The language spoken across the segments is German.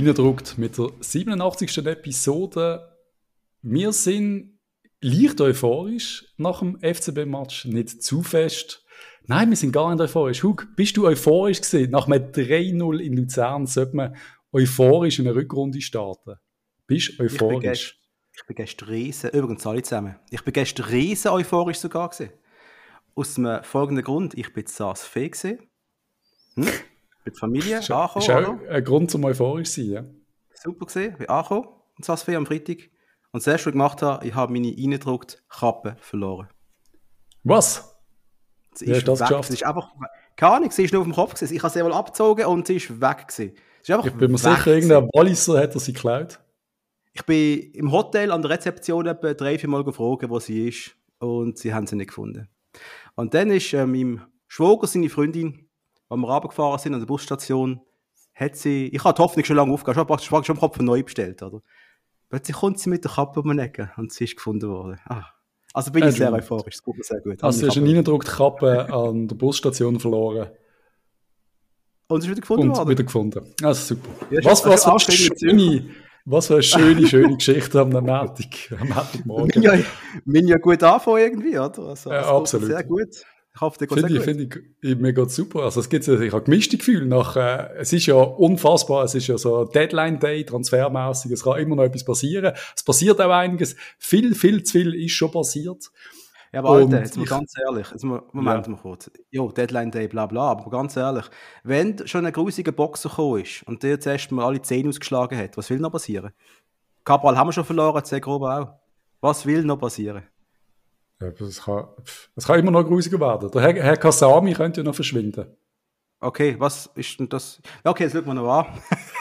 reindruckt mit der 87. Episode. Wir sind leicht euphorisch nach dem FCB-Match, nicht zu fest. Nein, wir sind gar nicht euphorisch. Hug, bist du euphorisch gewesen? Nach einem 3-0 in Luzern sollte man euphorisch in eine Rückrunde starten. Bist du euphorisch? Ich bin gestern riesen, übrigens alle zusammen, ich bin gestern riesen euphorisch sogar gewesen. Aus dem folgenden Grund, ich bin Saas Fee gewesen. Hm? Mit Familie, ist, angekommen. Ist auch ein Grund zum euphorisch sein, ja. Super gesehen, bin angekommen, Saas Fee am Freitag. Und das erste, was ich gemacht habe, ich habe meine eingedruckte Kappe verloren. Was? Sie ist, das weg. geschafft? Sie ist einfach, keine Ahnung, sie ist nur auf dem Kopf gewesen. Ich habe sie wohl abgezogen und sie ist weg gewesen. ist einfach ich bin mir sicher, irgendein Walliser hat er sie geklaut. Ich bin im Hotel an der Rezeption etwa drei, vier Mal gefragt, wo sie ist und sie haben sie nicht gefunden. Und dann ist äh, meinem Schwager, seine Freundin, als wir runtergefahren sind an der Busstation, hat sie, ich habe die Hoffnung schon lange aufgehört, schon, schon im Kopf neu bestellt, oder? Plötzlich kommt sie mit der Kappe um den Ecke und sie ist gefunden worden. Ah. Also bin ich sehr euphorisch, das geht mir sehr gut. Also du hast eine eingedruckte Kappe an der Busstation verloren. Und sie ist wieder gefunden und worden? wieder gefunden. Also super. Ja, was, was, was, was schöne, was für eine schöne, schöne Geschichte am Montag, am Montagmorgen. Ja, bin ja gut anfangen irgendwie, oder? Also, ja, absolut. Sehr gut. Dir finde ich, finde ich, mir geht super. Also es gibt, ich habe gemischte Gefühle nach, äh, es ist ja unfassbar, es ist ja so Deadline Day, transfermäßig, es kann immer noch etwas passieren. Es passiert auch einiges. Viel, viel zu viel ist schon passiert. Ja, aber Alter, jetzt mal ganz ehrlich, jetzt mal, Moment ja. mal kurz. Jo, Deadline Day, bla bla, aber ganz ehrlich, wenn schon ein grusiger Boxer gekommen ist und der zuerst mal alle Zähne ausgeschlagen hat, was will noch passieren? Cabral haben wir schon verloren, Grober auch. Was will noch passieren? Ja, das, kann, das kann immer noch grusiger werden. Der Herr, Herr Kasami könnte ja noch verschwinden. Okay, was ist denn das? Ja, okay, das schauen wir noch an.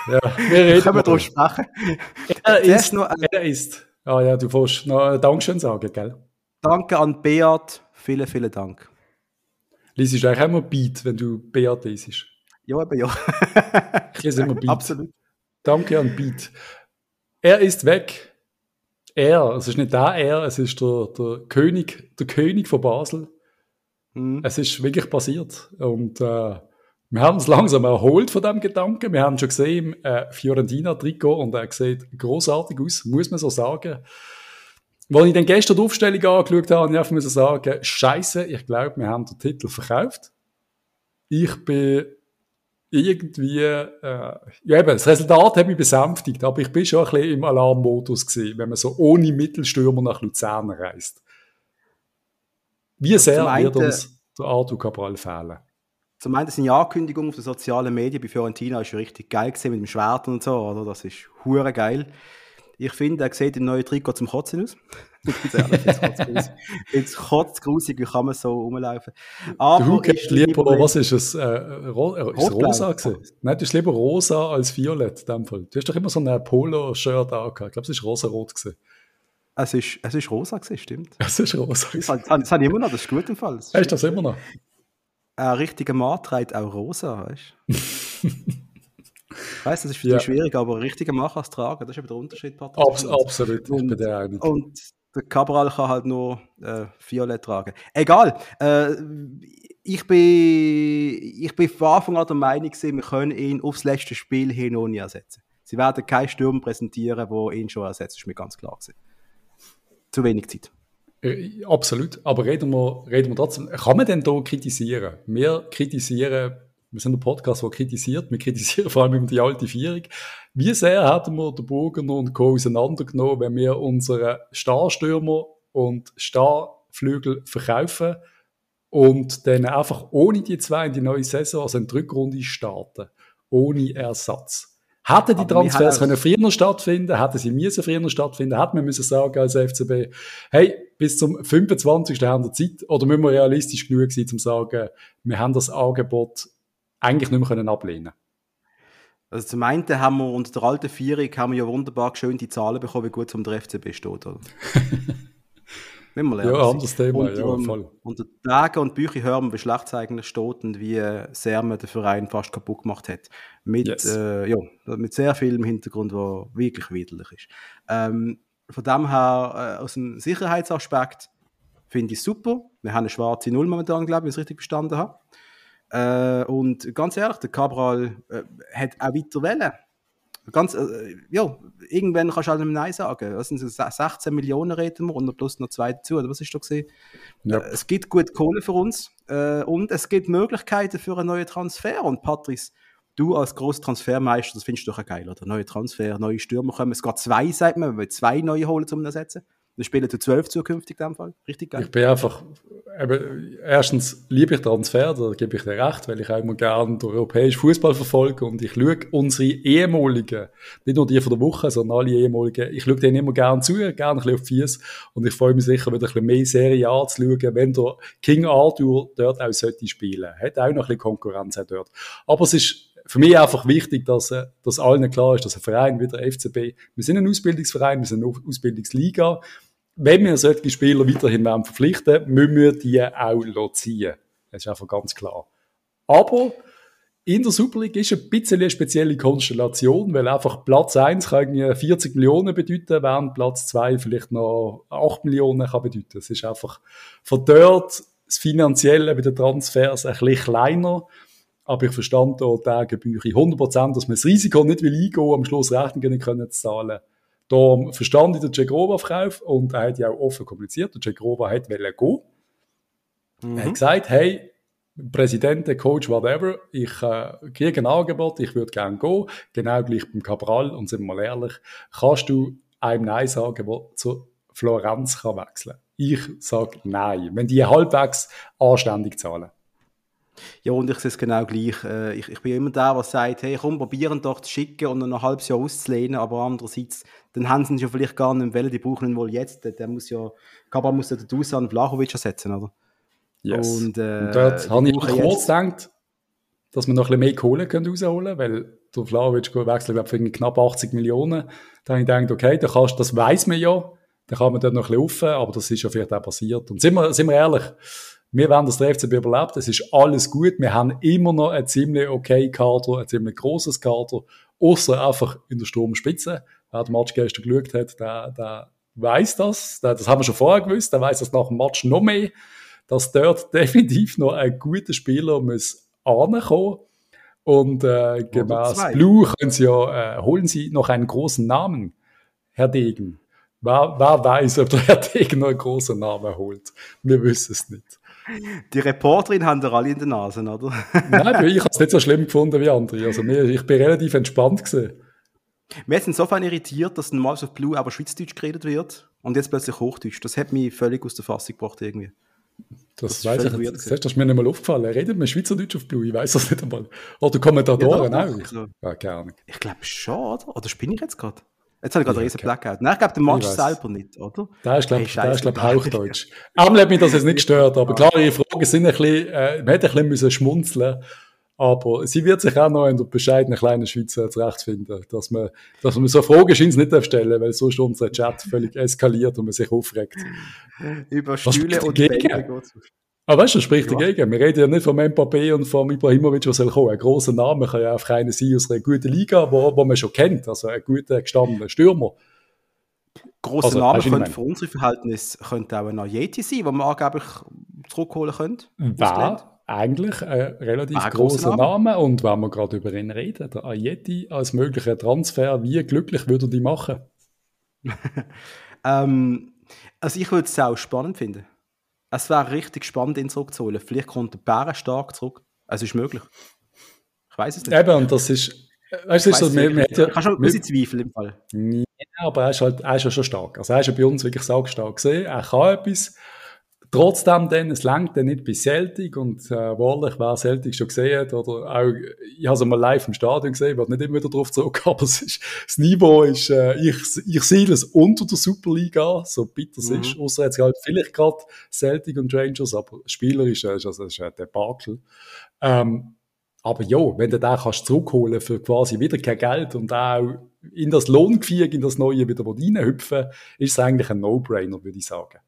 Ja, wir reden. Können wir darüber sprechen? Er ist, noch, er ist. Ah ja, du willst noch Dankeschön sagen, gell? Danke an Beat. Vielen, vielen Dank. Liest du eigentlich immer Beat, wenn du Beat liest? Ja, aber ja. ich lese immer Beat. Absolut. Danke an Beat. Er ist weg. Er, es ist nicht der Er, es ist der, der König, der König von Basel. Mhm. Es ist wirklich passiert. Und äh, wir haben uns langsam erholt von dem Gedanken. Wir haben schon gesehen im äh, Fiorentina-Trikot und er sieht großartig aus, muss man so sagen. Als ich dann gestern die Aufstellung angeschaut habe, habe ich sagen, Scheiße, ich glaube, wir haben den Titel verkauft. Ich bin irgendwie, äh, ja eben, das Resultat hat mich besänftigt, aber ich bin schon ein bisschen im Alarmmodus gewesen, wenn man so ohne Mittelstürmer nach Luzern reist. Wie sehr wird uns der Arthur Cabral fehlen? Zum einen seine Ankündigung auf den sozialen Medien bei Fiorentina ist richtig geil gewesen, mit dem Schwert und so, oder? Das ist hure geil. Ich finde, er sieht im neuen Trikot zum Kotzen aus. Jetzt kotzt grusig, wie kann man so rumlaufen. Aber du hättest lieber, lieber, was ist es? Äh, ro äh, ist rosa gewesen? Nein, du hast lieber rosa als violett in dem Fall. Du hast doch immer so ein Polo-Shirt angehabt. Ich glaube, es ist rosa-rot gewesen. Es ist, es ist rosa gewesen, stimmt. Es ist rosa. Das, das, das habe ich immer noch, das ist gut im Fall. Das hast du das immer noch? Ein richtiger Mann trägt auch rosa, weißt du? Ich weiss, das ist für ja. dich schwierig, aber richtiger kann es tragen. Das ist eben der Unterschied. Abs absolut, und, ich bin der Und der Cabral kann halt nur äh, Violett tragen. Egal. Äh, ich bin, ich bin von Anfang an der Meinung, wir können ihn aufs letzte Spiel hin noch nie ersetzen. Sie werden keinen Sturm präsentieren, der ihn schon ersetzt. Das ist mir ganz klar. Gewesen. Zu wenig Zeit. Äh, absolut. Aber reden wir, reden wir trotzdem. Kann man denn hier kritisieren? Wir kritisieren wir sind ein Podcast, der kritisiert. Wir kritisieren vor allem über die alte Vierung. Wie sehr hätten wir den Burgener und Co. auseinandergenommen, wenn wir unsere Starstürmer und Starflügel verkaufen und dann einfach ohne die zwei in die neue Saison, also in die Rückrunde starten? Ohne Ersatz. Hätten die Transfers können früher stattfinden, hätten sie müssen früher stattfinden, hätten wir müssen sagen als FCB, hey, bis zum 25. haben wir Zeit, oder müssen wir realistisch genug sein, um zu sagen, wir haben das Angebot eigentlich nicht mehr können ablehnen also zum einen haben wir unter der alten Vierung haben wir ja wunderbar schön die Zahlen bekommen, wie gut es um der FCB steht. Oder? wir ja, anderes Thema, und, ja, um, voll. Unter Tagen und Büchern hören wir, wie schlecht es eigentlich steht und wie sehr man den Verein fast kaputt gemacht hat. Mit, yes. äh, ja, mit sehr viel im Hintergrund, was wirklich widerlich ist. Ähm, von dem her, äh, aus dem Sicherheitsaspekt, finde ich super. Wir haben eine schwarze Null momentan, glaube ich, wenn ich es richtig verstanden habe. Äh, und ganz ehrlich, der Cabral äh, hat auch weiter wollen. Ganz, äh, ja, irgendwann kannst du halt Nein sagen. Was sind 16 Millionen reden wir und plus noch zwei dazu, oder was ist da gesehen? Ja. Äh, es gibt gut Kohle für uns äh, und es gibt Möglichkeiten für einen neuen Transfer. Und Patrice, du als grosser Transfermeister, das findest du doch geil, oder? Neue Transfer, neue Stürmer kommen. Es geht zwei, sagt man, wir zwei neue holen zum Ersetzen. Dann spielen zu zwölf zukünftig in dem Fall. Richtig geil. Ich bin einfach, eben, erstens liebe ich Transfer, da gebe ich dir recht, weil ich auch immer gerne den europäischen Fußball verfolge und ich schaue unsere ehemaligen, nicht nur die von der Woche, sondern alle ehemaligen, ich schaue denen immer gerne zu, gerne ein bisschen auf die und ich freue mich sicher wieder ein bisschen mehr Serie anzuschauen, wenn der King Arthur dort auch sollte spielen. Hat auch noch ein bisschen Konkurrenz dort. Aber es ist für mich einfach wichtig, dass, dass allen klar ist, dass ein Verein wie der FCB, wir sind ein Ausbildungsverein, wir sind eine Ausbildungsliga, wenn wir solche Spieler weiterhin verpflichten müssen wir die auch ziehen. Das ist einfach ganz klar. Aber in der Super League ist ein bisschen eine spezielle Konstellation, weil einfach Platz 1 kann 40 Millionen bedeuten, während Platz 2 vielleicht noch 8 Millionen kann bedeuten. Es ist einfach von dort das Finanzielle bei den Transfers ein bisschen kleiner. Aber ich verstand da die Gebühr 100%, dass man das Risiko nicht will eingehen, am Schluss Rechnungen können zu zahlen. Da verstand ich den Cegrova-Verkauf und er hat ja auch offen kommuniziert. Der Cegrova hat gehen. Mhm. Er hat gesagt, hey, Präsident, Coach, whatever, ich äh, kriege ein Angebot, ich würde gerne gehen. Genau gleich beim Cabral. Und sind wir mal ehrlich, kannst du einem Nein sagen, der zur Florenz kann wechseln Ich sage Nein. Wenn die halbwegs anständig zahlen. Ja, und ich sehe es genau gleich. Äh, ich, ich bin immer der, der sagt, hey, komm, probieren doch zu schicken und dann ein halbes Jahr auszulehnen, aber andererseits, dann haben sie ihn ja vielleicht gar nicht wollen, die brauchen ihn wohl jetzt. Der, muss ja, Kaba muss ja den Dusan Vlahovic ersetzen, oder? Yes. Und, äh, und dort habe ich kurz gedacht, dass wir noch ein bisschen mehr Kohle können rausholen können, weil der Vlahovic wechselt, glaube ich, knapp 80 Millionen. Da habe ich gedacht, okay, da kannst, das weiß man ja, da kann man dort noch ein bisschen rauf, aber das ist ja vielleicht auch passiert. Und sind wir, sind wir ehrlich, wir werden das der FCB überlebt, es ist alles gut, wir haben immer noch ein ziemlich okay Kader, ein ziemlich großes Kader, außer einfach in der Sturmspitze. Wer den Match gestern geschaut hat, der, der weiß das, das haben wir schon vorher gewusst, der weiß das nach dem Match noch mehr, dass dort definitiv noch ein guter Spieler muss ankommen. Und äh, gemäß Blue können Sie ja, äh, holen Sie noch einen großen Namen, Herr Degen. Wer, wer weiß, ob der Herr Degen noch einen großen Namen holt? Wir wissen es nicht. Die Reporterin haben da alle in den Nasen, oder? Nein, ich habe es nicht so schlimm gefunden wie andere. Also ich bin relativ entspannt gesehen. Wir sind insofern irritiert, dass normal auf Blue aber Schweizdeutsch geredet wird und jetzt plötzlich Hochdeutsch. Das hat mich völlig aus der Fassung gebracht irgendwie. Das, das weiß ich nicht. Das ist mir nicht mal aufgefallen. Redet man Schweizerdeutsch auf Blue? Ich weiß das nicht einmal. Oder Kommentatoren ja, auch? Also, ja, keine Ich glaube schon, oder? Oder spinne ich jetzt gerade? Jetzt habe ich gerade einen riesen Blackout. Nein, ich glaube, der Match selber nicht, oder? Da ist, glaube ich, hey, glaub, Hauchdeutsch. Einmal hat mich das jetzt nicht gestört, aber klar, ihre Fragen sind ein bisschen, äh, man hätte ein bisschen müssen schmunzeln aber sie wird sich auch noch in der bescheidenen kleinen Schweiz äh, zurechtfinden, dass man, dass man so Fragen scheint nicht stellen weil sonst unser Chat völlig eskaliert und man sich aufregt. Über Stühle und Bänke aber weißt du, das spricht ja. dagegen. Wir reden ja nicht vom Mbappé und vom Ibrahimovic, was soll kommen. Ein grosser Name kann ja einfach einer sein aus einer guten Liga, wo, wo man schon kennt. Also ein guter, gestandener Stürmer. Grosser also, Name könnte für unsere Verhältnisse könnte auch ein Ajeti sein, den man angeblich zurückholen könnte. War eigentlich ein relativ ein grosser Name. Name. Und wenn wir gerade über ihn reden, der Ajeti als möglicher Transfer, wie glücklich würde er die machen? ähm, also ich würde es auch spannend finden es wäre richtig spannend, ihn zurückzuholen. Vielleicht kommt der Bären stark zurück. Es ist möglich. Ich weiß es nicht. Eben, und das ist. Weißt du, so, wir, wir, ja, kannst schon ein bisschen Zweifel im Fall. Ja, aber er ist halt er ist ja schon stark. Also er ist ja bei uns wirklich stark gesehen. Er kann etwas. Trotzdem dann, es langt dann nicht bis Celtic und äh, wahrlich, wer Celtic schon gesehen hat, oder auch, ich habe es mal live im Stadion gesehen, wird nicht immer wieder drauf zurück, aber es ist, das Niveau ist, äh, ich, ich sehe es unter der Superliga, so bitter es mhm. ist, außer jetzt halt vielleicht gerade Celtic und Rangers, aber spielerisch äh, ist also, ist ein Debakel. Ähm, aber ja, wenn du den kannst zurückholen für quasi wieder kein Geld und auch in das Lohngefüge, in das Neue wieder reinhüpfen, ist es eigentlich ein No-Brainer, würde ich sagen.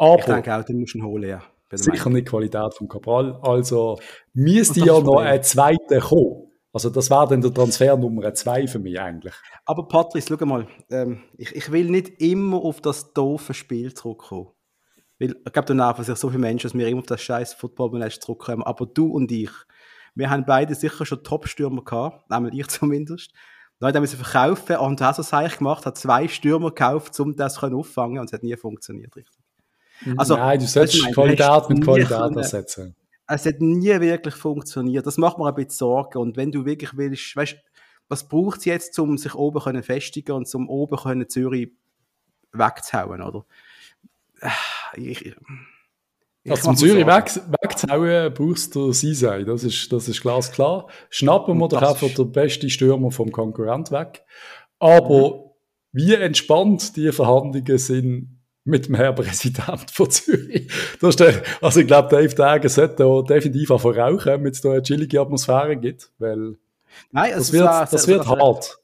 Aber ich denke auch, den musst du holen, ja. Sicher nicht die Qualität vom Cabral. Also müsste ja noch ein zweiter kommen. Also das wäre dann der Transfer Nummer zwei für mich eigentlich. Aber Patrice, schau mal, ähm, ich, ich will nicht immer auf das doofe Spiel zurückkommen. Weil ich glaube, danach sich so viele Menschen, dass wir immer auf das scheiß Football zurückkommen. Aber du und ich, wir haben beide sicher schon Top-Stürmer gehabt, einmal ich zumindest. Dann haben sie verkaufen und hat es eigentlich gemacht, hat zwei Stürmer gekauft, um das auffangen und es hat nie funktioniert, richtig. Also, Nein, du solltest meine, Qualität mit Qualität ersetzen. Es hat nie wirklich funktioniert. Das macht mir ein bisschen Sorgen. Und wenn du wirklich willst, weißt was braucht es jetzt, um sich oben können festigen und um oben können Zürich wegzuhauen, oder? Ich, ich, also zum Zürich weg, wegzuhauen brauchst du Sisei, das ist, das ist glasklar. Schnappen wir doch einfach den besten Stürmer vom Konkurrent weg. Aber mhm. wie entspannt die Verhandlungen sind mit dem Herrn Präsident von Zürich. Das ist der, also ich glaube, Dave Dagen sollte da definitiv auch rauchen, damit es da eine chillige Atmosphäre gibt, weil Nein, das wird, war, das wird hart.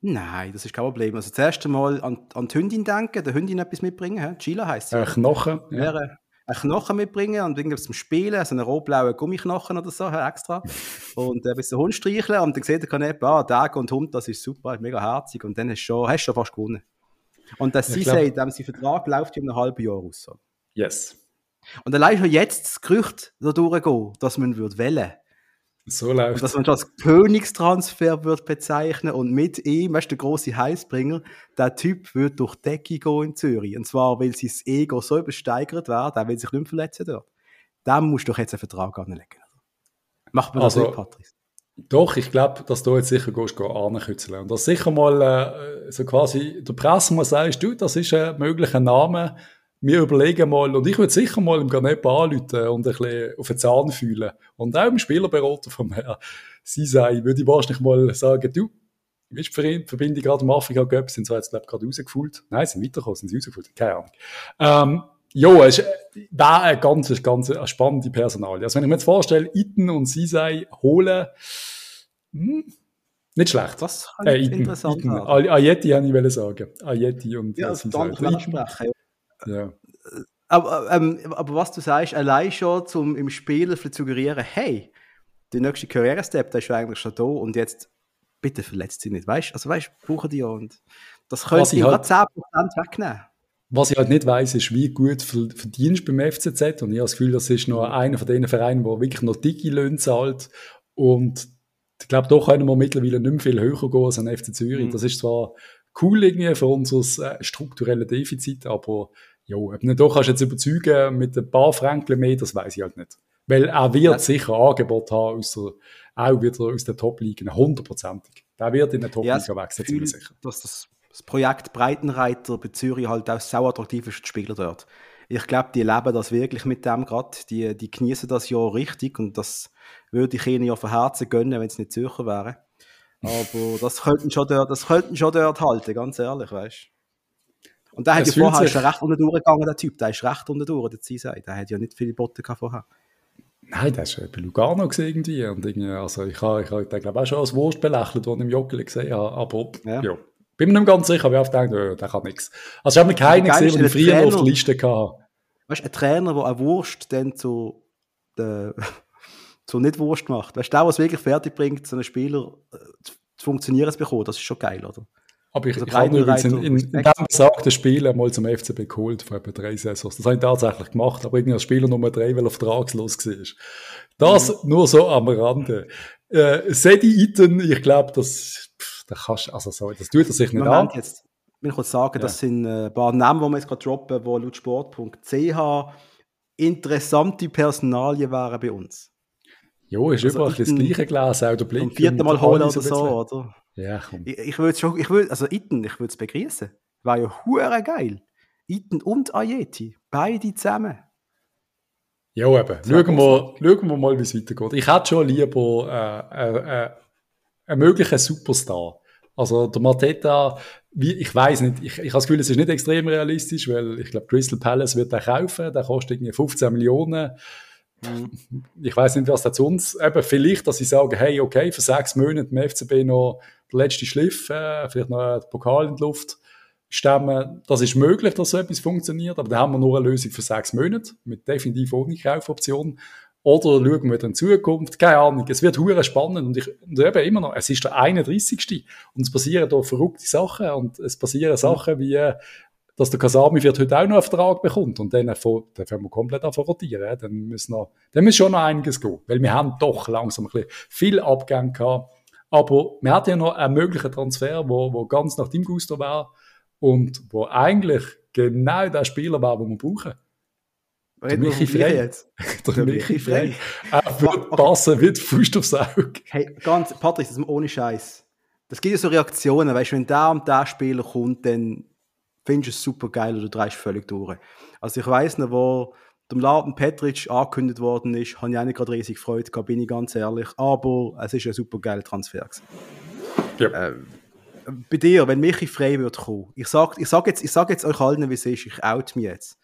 Nein, das ist kein Problem. Also zuerst einmal an, an die Hündin denken, der Hündin etwas mitbringen. Chila heisst sie. Ein Knochen. Ja. Ein Knochen mitbringen und irgendwas zum Spielen, also einen rot-blauen Gummiknochen oder so, extra. und ein bisschen Hund streicheln und dann sieht er, ah, Tag und Hund, das ist super, mega herzig und dann hast du schon, hast du schon fast gewonnen. Und das ja, sie sagt, sein Vertrag läuft in einem halben Jahr aus. Yes. Und allein schon jetzt das Gerücht da durchgehen, dass man würde wählen so läuft und Dass man das als Königstransfer wird bezeichnen und mit ihm, weißt du, der große Heißbringer, der Typ wird durch die Decke gehen in Zürich. Und zwar, weil sein Ego so übersteigert wird, der will sich nicht verletzen dort. Dem musst du doch jetzt einen Vertrag anlegen. Macht man das also, nicht, Patrice? Doch, ich glaube, dass du jetzt sicher gehst, gehst ankützeln. Und dass sicher mal äh, so quasi der Presse mal sagst, du, das ist ein möglicher Name, wir überlegen mal, und ich würde sicher mal im Garnet anrufen und ein bisschen auf den Zahn fühlen. Und auch im Spielerberater vom Herrn Sisei würde ich wahrscheinlich mal sagen, du, wie ist die Verbindung gerade im Afrika Cup? Sind sie jetzt, glaube ich, gerade rausgefühlt? Nein, sind weitergekommen, sind sie rausgefühlt? Keine Ahnung. Ähm, ja, es wäre eine ganz, ganz eine spannende Personalie. Also wenn ich mir jetzt vorstelle, Iten und Sisei holen, hm, nicht schlecht. Das kann äh, Iten, interessant Iten. Ayeti habe ich sagen. Ayeti und ja, Sisei. Dann ja. Aber, ähm, aber was du sagst, allein schon zum im Spiel zu suggerieren, hey, der nächste Karriere-Step, der ist eigentlich schon da und jetzt bitte verletzt sie nicht, weißt? Also weißt, brauchen die ja und das könnte ich halt, 10% wegnehmen. Was ich halt nicht weiss, ist, wie gut verdienst du beim FCZ und ich habe das Gefühl, das ist noch einer von den Vereinen, der wirklich noch dicke Löhne zahlt und ich glaube, da können wir mittlerweile nicht mehr viel höher gehen als ein FC Zürich. Mhm. Das ist zwar cool irgendwie für unser äh, strukturelles Defizit, aber ja, ob nicht doch kannst du jetzt überzeugen mit ein paar Franken mehr, das weiß ich halt nicht. Weil er wird ja. sicher Angebot haben, aus der, auch wieder aus der Top-Liga, hundertprozentig. Der wird in der Top-Liga ja, wechseln, ziemlich sicher. Dass das, das Projekt Breitenreiter bei Zürich halt auch sau attraktiv ist, die Spieler dort. Ich glaube, die leben das wirklich mit dem gerade. Die, die genießen das ja richtig und das würde ich ihnen ja von Herzen gönnen, wenn es nicht Zürcher wären. Aber das könnten schon dort, das könnten schon dort halten, ganz ehrlich, weißt. Und der hat ja vorher ist recht unten durchgegangen, der Typ. Der ist recht unten durch, der Zisei. Der hat ja nicht viele Botten vorher. Nein, der war bei Lugano irgendwie. Und irgendwie also ich habe, ich habe den, glaube ich, auch schon als Wurst belächelt, den ich im Joggeli gesehen habe. Aber ja. ja. Bin mir nicht ganz sicher, wer auf denkt, oh, der kann nichts. Also ich habe mir keinen gesehen, den ich früher Trainer, auf der Liste hatte. Weißt du, ein Trainer, der eine Wurst dann zu, der, zu nicht Wurst macht. Weißt du, der, der es wirklich fertig bringt, so einen Spieler äh, zu funktionieren zu bekommen, das ist schon geil, oder? Aber ich, also ich habe übrigens in, in, in dem besagten Spiel einmal zum FCB geholt, vor etwa drei Saisons. Das habe ich tatsächlich gemacht, aber irgendwie als Spieler Nummer drei, weil er vertragslos war. Das mhm. nur so am Rande. Äh, Sedi Iten, ich glaube, das, das kannst, also sorry, das tut er sich nicht Moment, an. Jetzt, ich will kurz sagen, ja. das sind äh, ein paar Namen, die wir jetzt gerade droppen, die laut sport.ch interessante Personalien wären bei uns. Jo, ist also überall das gleiche Glas, auch der Blick. Zum vierten Mal holen oder so, oder? Ja, komm. Ich, ich würde schon, ich würde, also Iten, ich würde es begrüßen. War ja hure geil. Iten und Ayeti, beide zusammen. Ja, eben. Schauen wir, schauen wir mal, wie es weitergeht. Ich hätte schon lieber äh, äh, äh, einen möglichen Superstar. Also der Mateta, wie, ich weiß nicht, ich, ich habe das Gefühl, es ist nicht extrem realistisch, weil ich glaube, Crystal Palace wird den kaufen, der kostet irgendwie 15 Millionen. Mhm. Ich weiß nicht, was das zu uns, eben vielleicht, dass sie sagen, hey, okay, für sechs Monate im FCB noch der letzte Schliff, äh, vielleicht noch einen Pokal in die Luft stemmen. Das ist möglich, dass so etwas funktioniert, aber da haben wir nur eine Lösung für sechs Monate, mit definitiv ohne Kaufoption. Oder schauen wir in Zukunft, keine Ahnung, es wird hure spannend und, ich, und eben immer noch, es ist der 31. und es passieren da verrückte Sachen und es passieren Sachen wie, dass der Kasami wird heute auch noch einen Vertrag bekommt und dann, dann fangen wir komplett an rotieren. Dann müssen, noch, dann muss schon noch einiges gehen, weil wir haben doch langsam ein bisschen viel Abgänge gehabt Aber wir hatten ja noch einen möglichen Transfer, wo, wo ganz nach dem Gusto war und wo eigentlich genau der Spieler war, den wir brauchen. Der Michi Frey. Jetzt. Der, der Michi Frey. Er würde passen wie die Fuß aufs Auge. Hey, ganz, Patrick, das ist ohne Scheiß. Das gibt ja so Reaktionen, weißt du, wenn der und der Spieler kommt, dann findest du es super geil oder du drehst völlig durch. Also ich weiss noch, wo dem Laden Petric angekündigt worden ist, habe ich auch nicht gerade riesig Freude gehabt, bin ich ganz ehrlich. Aber es ist ein super geiler Transfer. Ja. Äh, bei dir, wenn Michi frei wird kommen, ich sage ich sag jetzt, sag jetzt euch allen, wie es ist, ich out mich jetzt.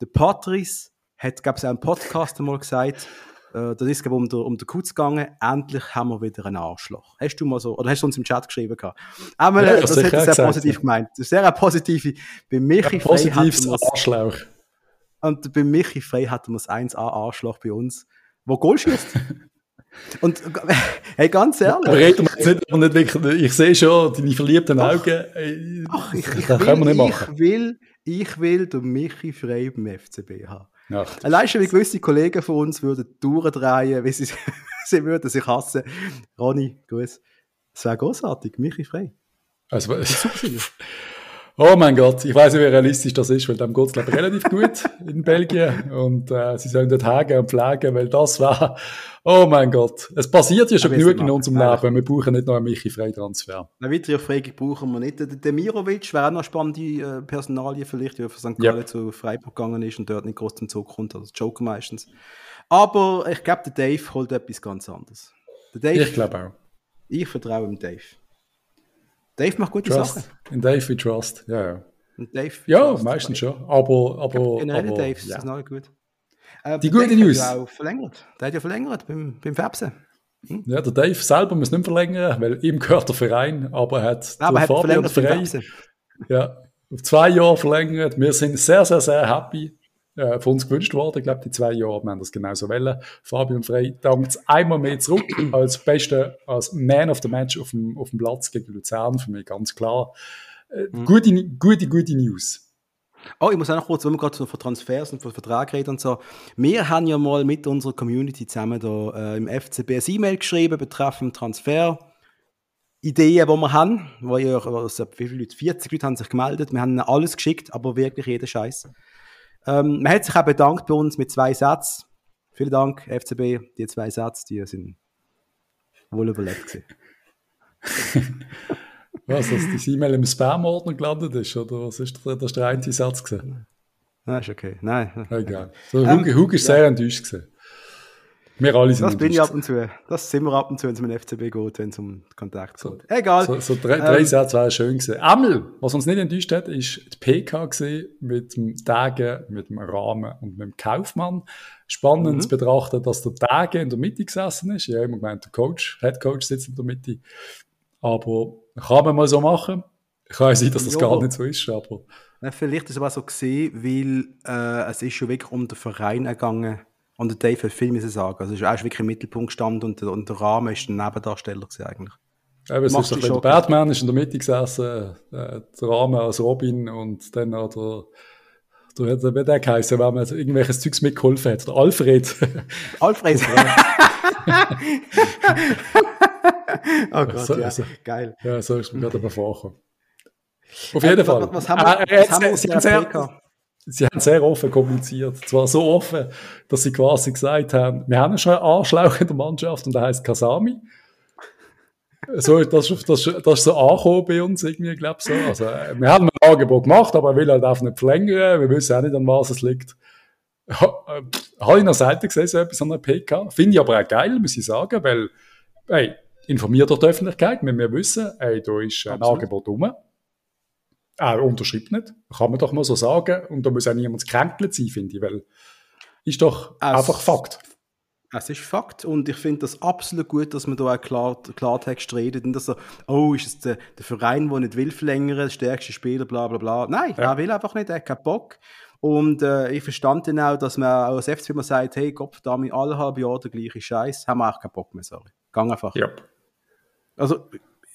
Der Patrice hat, glaube ich, auch im Podcast einmal gesagt, äh, das ist um, um den Kutz gegangen, endlich haben wir wieder einen Arschloch. Hast du mal so, oder hast du uns im Chat geschrieben gehabt? Einmal, ja, das, das hat er sehr positiv ja. gemeint. Das ist sehr positiv. Bei Michi ja, Positives Arschloch. Und bei Michi Frey hatten wir das 1A Arschloch bei uns, wo Goal schießt. Und hey, ganz ehrlich. Reden wir nicht, nicht wirklich, ich sehe schon deine verliebten Augen. Ach, ich, ich, das will, können wir nicht machen. Ich will, ich will den Michi Frey beim FCB haben. Ach, Allein schon wie gewisse Kollegen von uns würden durchdrehen, wie sie, sie würden sich hassen. Ronny, grüß. Das wäre großartig, Michi Frey. Also, Oh mein Gott, ich weiß nicht, wie realistisch das ist, weil dem geht es, glaube ich, relativ gut in Belgien. Und äh, sie sollen dort hagen und pflegen, weil das war, oh mein Gott. Es passiert ja schon genug in unserem Leben. Wir brauchen nicht noch einen Michi Freitransfer. Eine weitere Frage brauchen wir nicht. Der Demirovic wäre auch noch spannende äh, Personalie vielleicht, der für St. Gallen ja. zu Freiburg gegangen ist und dort nicht groß zum Zug kommt, also Joker meistens. Aber ich glaube, der Dave holt etwas ganz anderes. Der Dave, ich glaube auch. Ich vertraue dem Dave. Dave macht gute trust. Sachen. In Dave we trust, ja, ja. Dave ja, trust, meistens schon. Aber, aber, generell aber, Dave ist noch gut. Äh, Die gute News. Der hat ja auch verlängert. Der hat ja verlängert beim, beim Fabsen. Hm? Ja, der Dave selber muss nicht verlängern, weil ihm gehört der Verein, aber er hat aber Fabian Frey ja, auf zwei Jahre verlängert. Wir sind sehr, sehr, sehr happy äh, von uns gewünscht worden. Ich glaube, die zwei Jahre, wir haben das genauso wollen. Fabian Frey dankt einmal mehr zurück als bester, als Man of the Match auf dem, auf dem Platz gegen Luzern, für mich ganz klar. Äh, mhm. gute, gute, gute News. Oh, ich muss auch noch kurz, wenn wir gerade von Transfers und von Verträgen reden und so. Wir haben ja mal mit unserer Community zusammen da, äh, im FCB ein E-Mail geschrieben betreffend Transfer. Ideen, die wir haben, wo ja, also, wie viele Leute? 40 Leute haben sich gemeldet. Wir haben alles geschickt, aber wirklich jeden Scheiß. Ähm, man hat sich auch bedankt bei uns mit zwei Sätzen. Vielen Dank, FCB. Die zwei Sätze, die sind wohl überlebt was, dass die E-Mail im Spam-Ordner gelandet ist? Oder was ist der, das ist der einzige Satz gewesen? Nein, ist okay. Nein. Egal. So, ähm, Hug, Hug ist sehr enttäuscht gewesen. Wir alle sind Das bin ich ab und zu. Das sind wir ab und zu, wenn es um den FCB geht, wenn es um Kontakt so, geht. Egal. So, so drei, drei ähm, Sätze wäre schön gewesen. Einmal, was uns nicht enttäuscht hat, ist die PK gewesen, mit dem Tage, mit dem Rahmen und mit dem Kaufmann. Spannend mhm. zu betrachten, dass der Tage in der Mitte gesessen ist. Ja, immer gemeint, der Coach, Head Coach sitzt in der Mitte. Aber kann man mal so machen. Kann sein, dass das ja. gar nicht so ist, aber... Vielleicht ist es aber so gesehen, weil äh, es ist schon wirklich um den Verein gegangen und der Dave hat viel müssen sagen. Also, er ist wirklich im Mittelpunkt gestanden und, und der Rahmen ist ein Nebendarsteller gewesen, eigentlich. Eben, es ist doch, der Batman ist in der Mitte gesessen, äh, der Rahmen als Robin und dann auch der, der, der, wie der geheißen, wenn man irgendwelches Zeugs mitgeholfen hat. Der Alfred. Alfred. oh Gott, so, ja, so, geil. Ja, so ist mir gerade überfahren. Auf jeden äh, Fall. Was, was haben wir, äh, was haben wir Sie, sehr, sie haben sehr offen kommuniziert. Zwar so offen, dass sie quasi gesagt haben, wir haben schon einen Arschlauch in der Mannschaft und der heißt Kasami. So, das, das, das ist so angekommen bei uns irgendwie, glaube ich so. Also, wir haben ein Angebot gemacht, aber er will halt einfach nicht verlängern. Wir wissen auch nicht, an was es liegt. Äh, habe ich noch selten gesehen, so etwas an der PK. Finde ich aber auch geil, muss ich sagen, weil, hey, informiert doch die Öffentlichkeit, wenn wir wissen, hey, da ist ein Absolut. Angebot rum. Er unterschreibt nicht, kann man doch mal so sagen. Und da muss auch niemand gekränkelt sein, finde ich, weil ist doch es, einfach Fakt. Es ist Fakt und ich finde das absolut gut, dass man da auch klar, Klartext redet und dass so, oh, ist es der, der Verein, der nicht will verlängern, der stärkste Spieler, bla bla bla. Nein, ja. er will einfach nicht, er hat keinen Bock. Und äh, ich verstand dann auch, dass man auch als FCB immer sagt, hey, Gott, da mit alle halbe Jahre der gleiche Scheiß, haben wir auch keinen Bock mehr, sorry. Gang einfach. Ja. Also,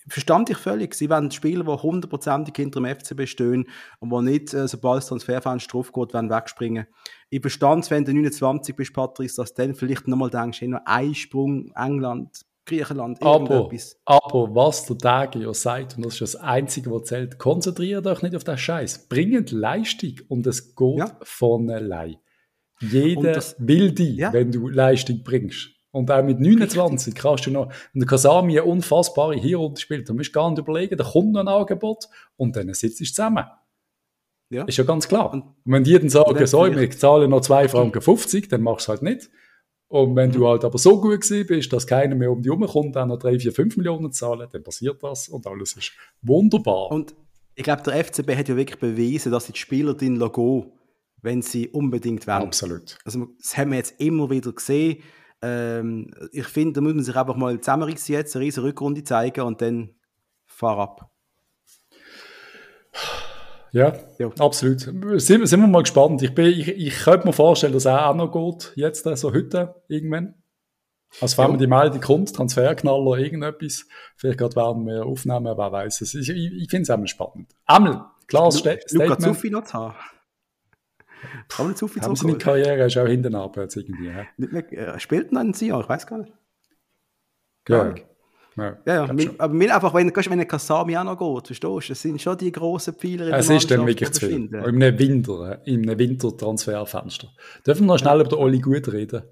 verstand ich völlig. Sie wollen Spieler, die hundertprozentig hinter dem FCB stehen und die nicht, äh, sobald das Transferfenster drauf geht, wollen wegspringen. Ich verstand wenn du 29 bist, Patrice, dass du dann vielleicht nochmal denkst, hey, noch ein Sprung England Griechenland, aber, aber was der Tage ja sagt, und das ist das Einzige, was zählt, konzentriert euch nicht auf den Scheiß. Bringt Leistung und es geht ja. von allein. Jeder will die, ja. wenn du Leistung bringst. Und auch mit 29 Richtig. kannst du noch, wenn der Kasami eine unfassbare Hinrunde spielt, dann musst du gar nicht überlegen, da kommt noch ein Angebot und dann sitzt du zusammen. Ja. Ist ja ganz klar. Und, wenn die dann sagen, so, wir zahlen noch 2,50 Franken, dann machst du es halt nicht. Und wenn du halt aber so gut gewesen bist, dass keiner mehr um die herumkommt, dann noch 3, 4, 5 Millionen zahlen, dann passiert das und alles ist wunderbar. Und ich glaube, der FCB hat ja wirklich bewiesen, dass die Spieler den Logo, wenn sie unbedingt wollen. Absolut. Also, das haben wir jetzt immer wieder gesehen. Ähm, ich finde, da muss man sich einfach mal zusammenrissen jetzt, eine riesige Rückrunde zeigen und dann fahr ab. Ja, ja, absolut. Sind, sind wir mal gespannt. Ich, bin, ich, ich könnte mir vorstellen, dass er auch noch geht, jetzt, so also heute, irgendwann. Also wenn man die Meldung kommt, Transferknaller, irgendetwas, vielleicht gerade werden wir aufnehmen, wer weiß es. Ich, ich, ich finde es auch spannend. Einmal, klares Lu Statement. Luca Zuffi noch zu haben. Kann man zu viel Haben seine Karriere ist auch hinten ab jetzt irgendwie. Ja. Mehr, äh, spielt noch ein Jahr, ich weiß gar nicht. Ja. Ja, ja, ja aber mir einfach, wenn, wenn ein Kasami auch noch geht, verstehst du, das sind schon die grossen Pfeiler in Es ist dann wirklich zu viel. In einem Winter, in einem Wintertransferfenster. Dürfen wir noch schnell über den Oli Gut reden?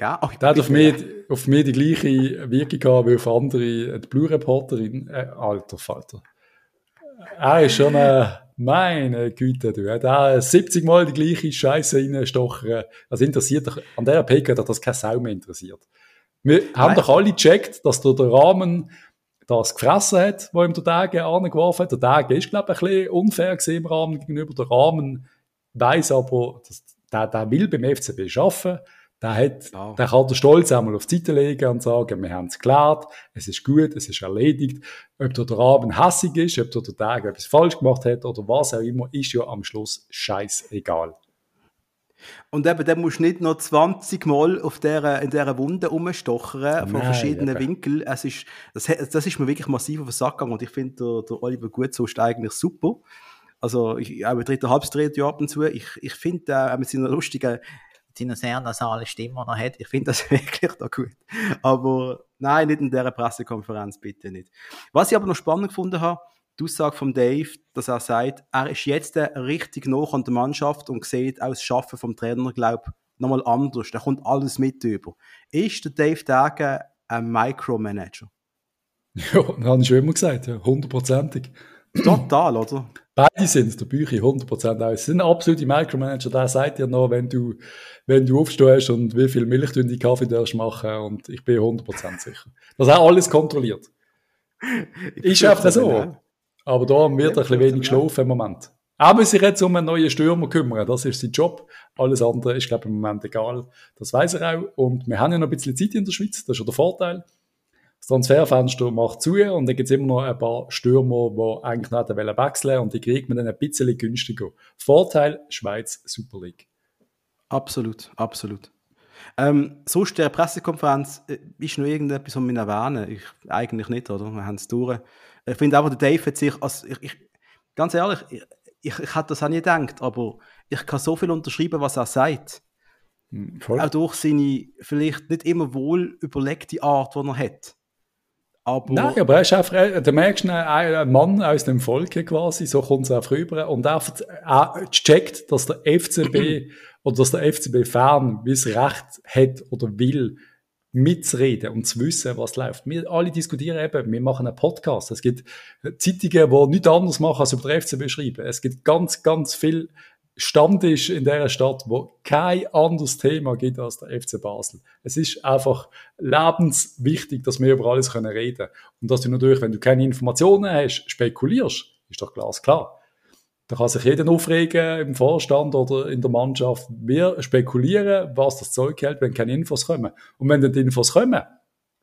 Ja, oh, der hat auf mich, auf mich die gleiche Wirkung gehabt wie auf andere, die Blue Reporterin. Äh, alter Vater. Er ist schon eine, meine Güte, du. Hat 70 Mal die gleiche Scheiße reinstochern. Also interessiert dich, an der PK hat das keine Sau mehr interessiert. Wir Nein. haben doch alle gecheckt, dass der, der Rahmen das gefressen hat, wo ihm der Tage angeworfen hat. Der Tage ist, glaube ich, ein bisschen unfair im Rahmen gegenüber. Der Rahmen weiß aber, dass der, der will beim FCB arbeiten. Der, hat, ja. der kann den Stolz einmal auf die Seite legen und sagen, wir haben es geklärt, es ist gut, es ist erledigt. Ob der, Rahmen hässig ist, ob der, Tag etwas falsch gemacht hat oder was auch immer, ist ja am Schluss scheißegal. Und eben, dann musst du nicht noch 20 Mal auf der, in dieser Wunde rumstochern, von Nein, verschiedenen eben. Winkeln. Es ist, das, das ist mir wirklich massiv auf den Sack gegangen und ich finde, der, der Oliver Gutzо ist eigentlich super. Also, ich, auch dritte Halbstreet ab und zu. Ich, ich finde, äh, mit seiner lustigen, seiner sehr nasalen Stimme, die er hat, ich finde das wirklich da gut. Aber nein, nicht in dieser Pressekonferenz, bitte nicht. Was ich aber noch spannend gefunden habe, die Aussage von Dave, dass er sagt, er ist jetzt richtig noch an der Mannschaft und sieht auch das Schaffen vom Trainer, glaube ich, nochmal anders. Da kommt alles mit über. Ist der Dave Degen ein Micromanager? Ja, das habe ich schon immer gesagt, ja, hundertprozentig. Total, oder? Beide sind es, der Bücher, 100% aus. Sie sind absolute Micromanager, der sagt dir noch, wenn du, wenn du aufstehst und wie viel Milch du in die Kaffee darfst machen und ich bin 100% sicher. Dass er alles kontrolliert. ist einfach so. Genau. Aber da wird ja, ein bisschen wenig geschlafen im Moment. Er muss sich jetzt um einen neuen Stürmer kümmern. Das ist sein Job. Alles andere ist, glaube ich, im Moment egal. Das weiß er auch. Und wir haben ja noch ein bisschen Zeit in der Schweiz. Das ist ja der Vorteil. Das Transferfenster macht zu und dann gibt es immer noch ein paar Stürmer, die eigentlich nicht wechseln wollen und die kriegt man dann ein bisschen günstiger. Vorteil Schweiz Super League. Absolut, absolut. Ähm, sonst der Pressekonferenz äh, ist noch irgendetwas, was wir erwähnen. Ich, eigentlich nicht, oder? Wir haben es durch. Ich finde einfach, der Dave hat sich, als, ich, ich, ganz ehrlich, ich, ich, ich hätte das auch nie gedacht, aber ich kann so viel unterschreiben, was er sagt. Hm, voll. Auch durch seine vielleicht nicht immer wohl überlegte Art, die er hat. Aber Nein, aber er ist einfach, du merkst, ein Mann aus dem Volke quasi, so kommt es auch rüber, und er, er checkt, dass der FCB oder dass der FCB-Fan wie Recht hat oder will, mitzureden und zu wissen, was läuft. Wir alle diskutieren eben, wir machen einen Podcast. Es gibt Zeitungen, die nichts anderes machen, als über den FCB schreiben. Es gibt ganz, ganz viel Stammtisch in dieser Stadt, wo kein anderes Thema gibt als der FC Basel. Es ist einfach lebenswichtig, dass wir über alles reden können. Und dass du natürlich, wenn du keine Informationen hast, spekulierst, ist doch glasklar. Da kann sich jeder aufregen im Vorstand oder in der Mannschaft. Wir spekulieren, was das Zeug hält, wenn keine Infos kommen. Und wenn dann die Infos kommen,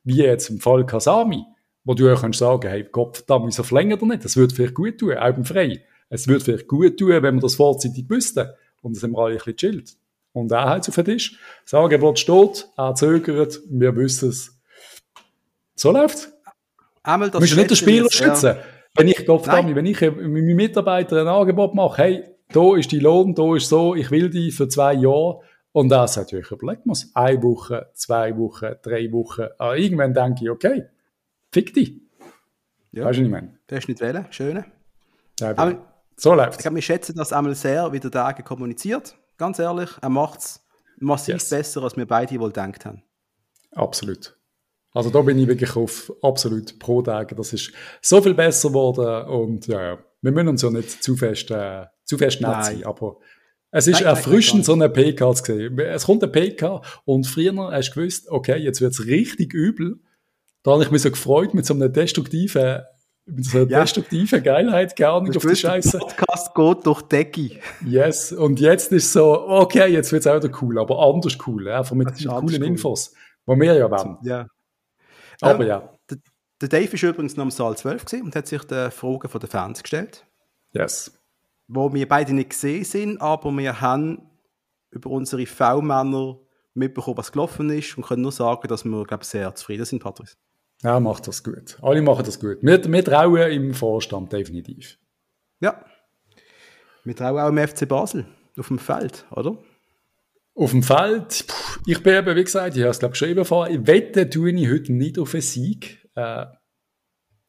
wie jetzt im Fall Kasami, wo du ja kannst hey, Gott, da müssen wir verlängern oder nicht, das würde vielleicht gut tun, auch frei. Es würde vielleicht gut tun, wenn wir das vorzeitig wüssten. Und dann sind wir alle ein bisschen chillt. Und er hat auf den Tisch. Das Angebot steht, er zögert, wir wissen es. So läuft's. Einmal das du musst nicht den Spieler schützen. Ja. Wenn ich, Gottverdammt, wenn ich meinen Mitarbeitern ein Angebot mache, hey, da ist die Lohn, da ist so, ich will die für zwei Jahre, Und das natürlich überlegt man es. Eine Woche, zwei Wochen, drei Wochen. Aber irgendwann denke ich, okay, fick dich. Ja. Weißt du, was ich meine? Du hast nicht wählen, schöne. Ja, aber, so läuft es. Ich glaube, wir schätzen das einmal sehr, wie der Tage kommuniziert. Ganz ehrlich, er macht es massiv yes. besser, als wir beide wohl gedacht haben. Absolut. Also da bin ich wirklich auf absolut pro Tage. Das ist so viel besser geworden und ja, ja. wir müssen uns ja nicht zu fest, äh, zu fest nett sein, aber es ist nein, erfrischend, nein, so eine PK zu sehen. Es kommt eine PK und früher hast du gewusst, okay, jetzt wird es richtig übel. Da habe ich mich so gefreut mit so einer destruktiven, mit so einer ja. destruktiven Geilheit, keine Ahnung auf die Scheiße. Der Podcast geht durch Decke. Yes, und jetzt ist so, okay, jetzt wird es auch wieder cool, aber anders cool, einfach mit, coolen cool. Infos, die wir ja wollen. Ja. Aber ähm, ja. Der, der Dave ist übrigens noch im Saal 12 und hat sich die Fragen von den Fans gestellt. Yes. Wo wir beide nicht gesehen sind, aber wir haben über unsere V-Männer mitbekommen, was gelaufen ist und können nur sagen, dass wir, glaube sehr zufrieden sind, Patrice. Ja, macht das gut. Alle machen das gut. Wir, wir trauen im Vorstand definitiv. Ja. Wir trauen auch im FC Basel auf dem Feld, oder? Auf dem Feld, ich bin eben, wie gesagt, ich habe es glaube ich schon eben vor, ich wette, tue ich heute nicht auf einen Sieg. Äh,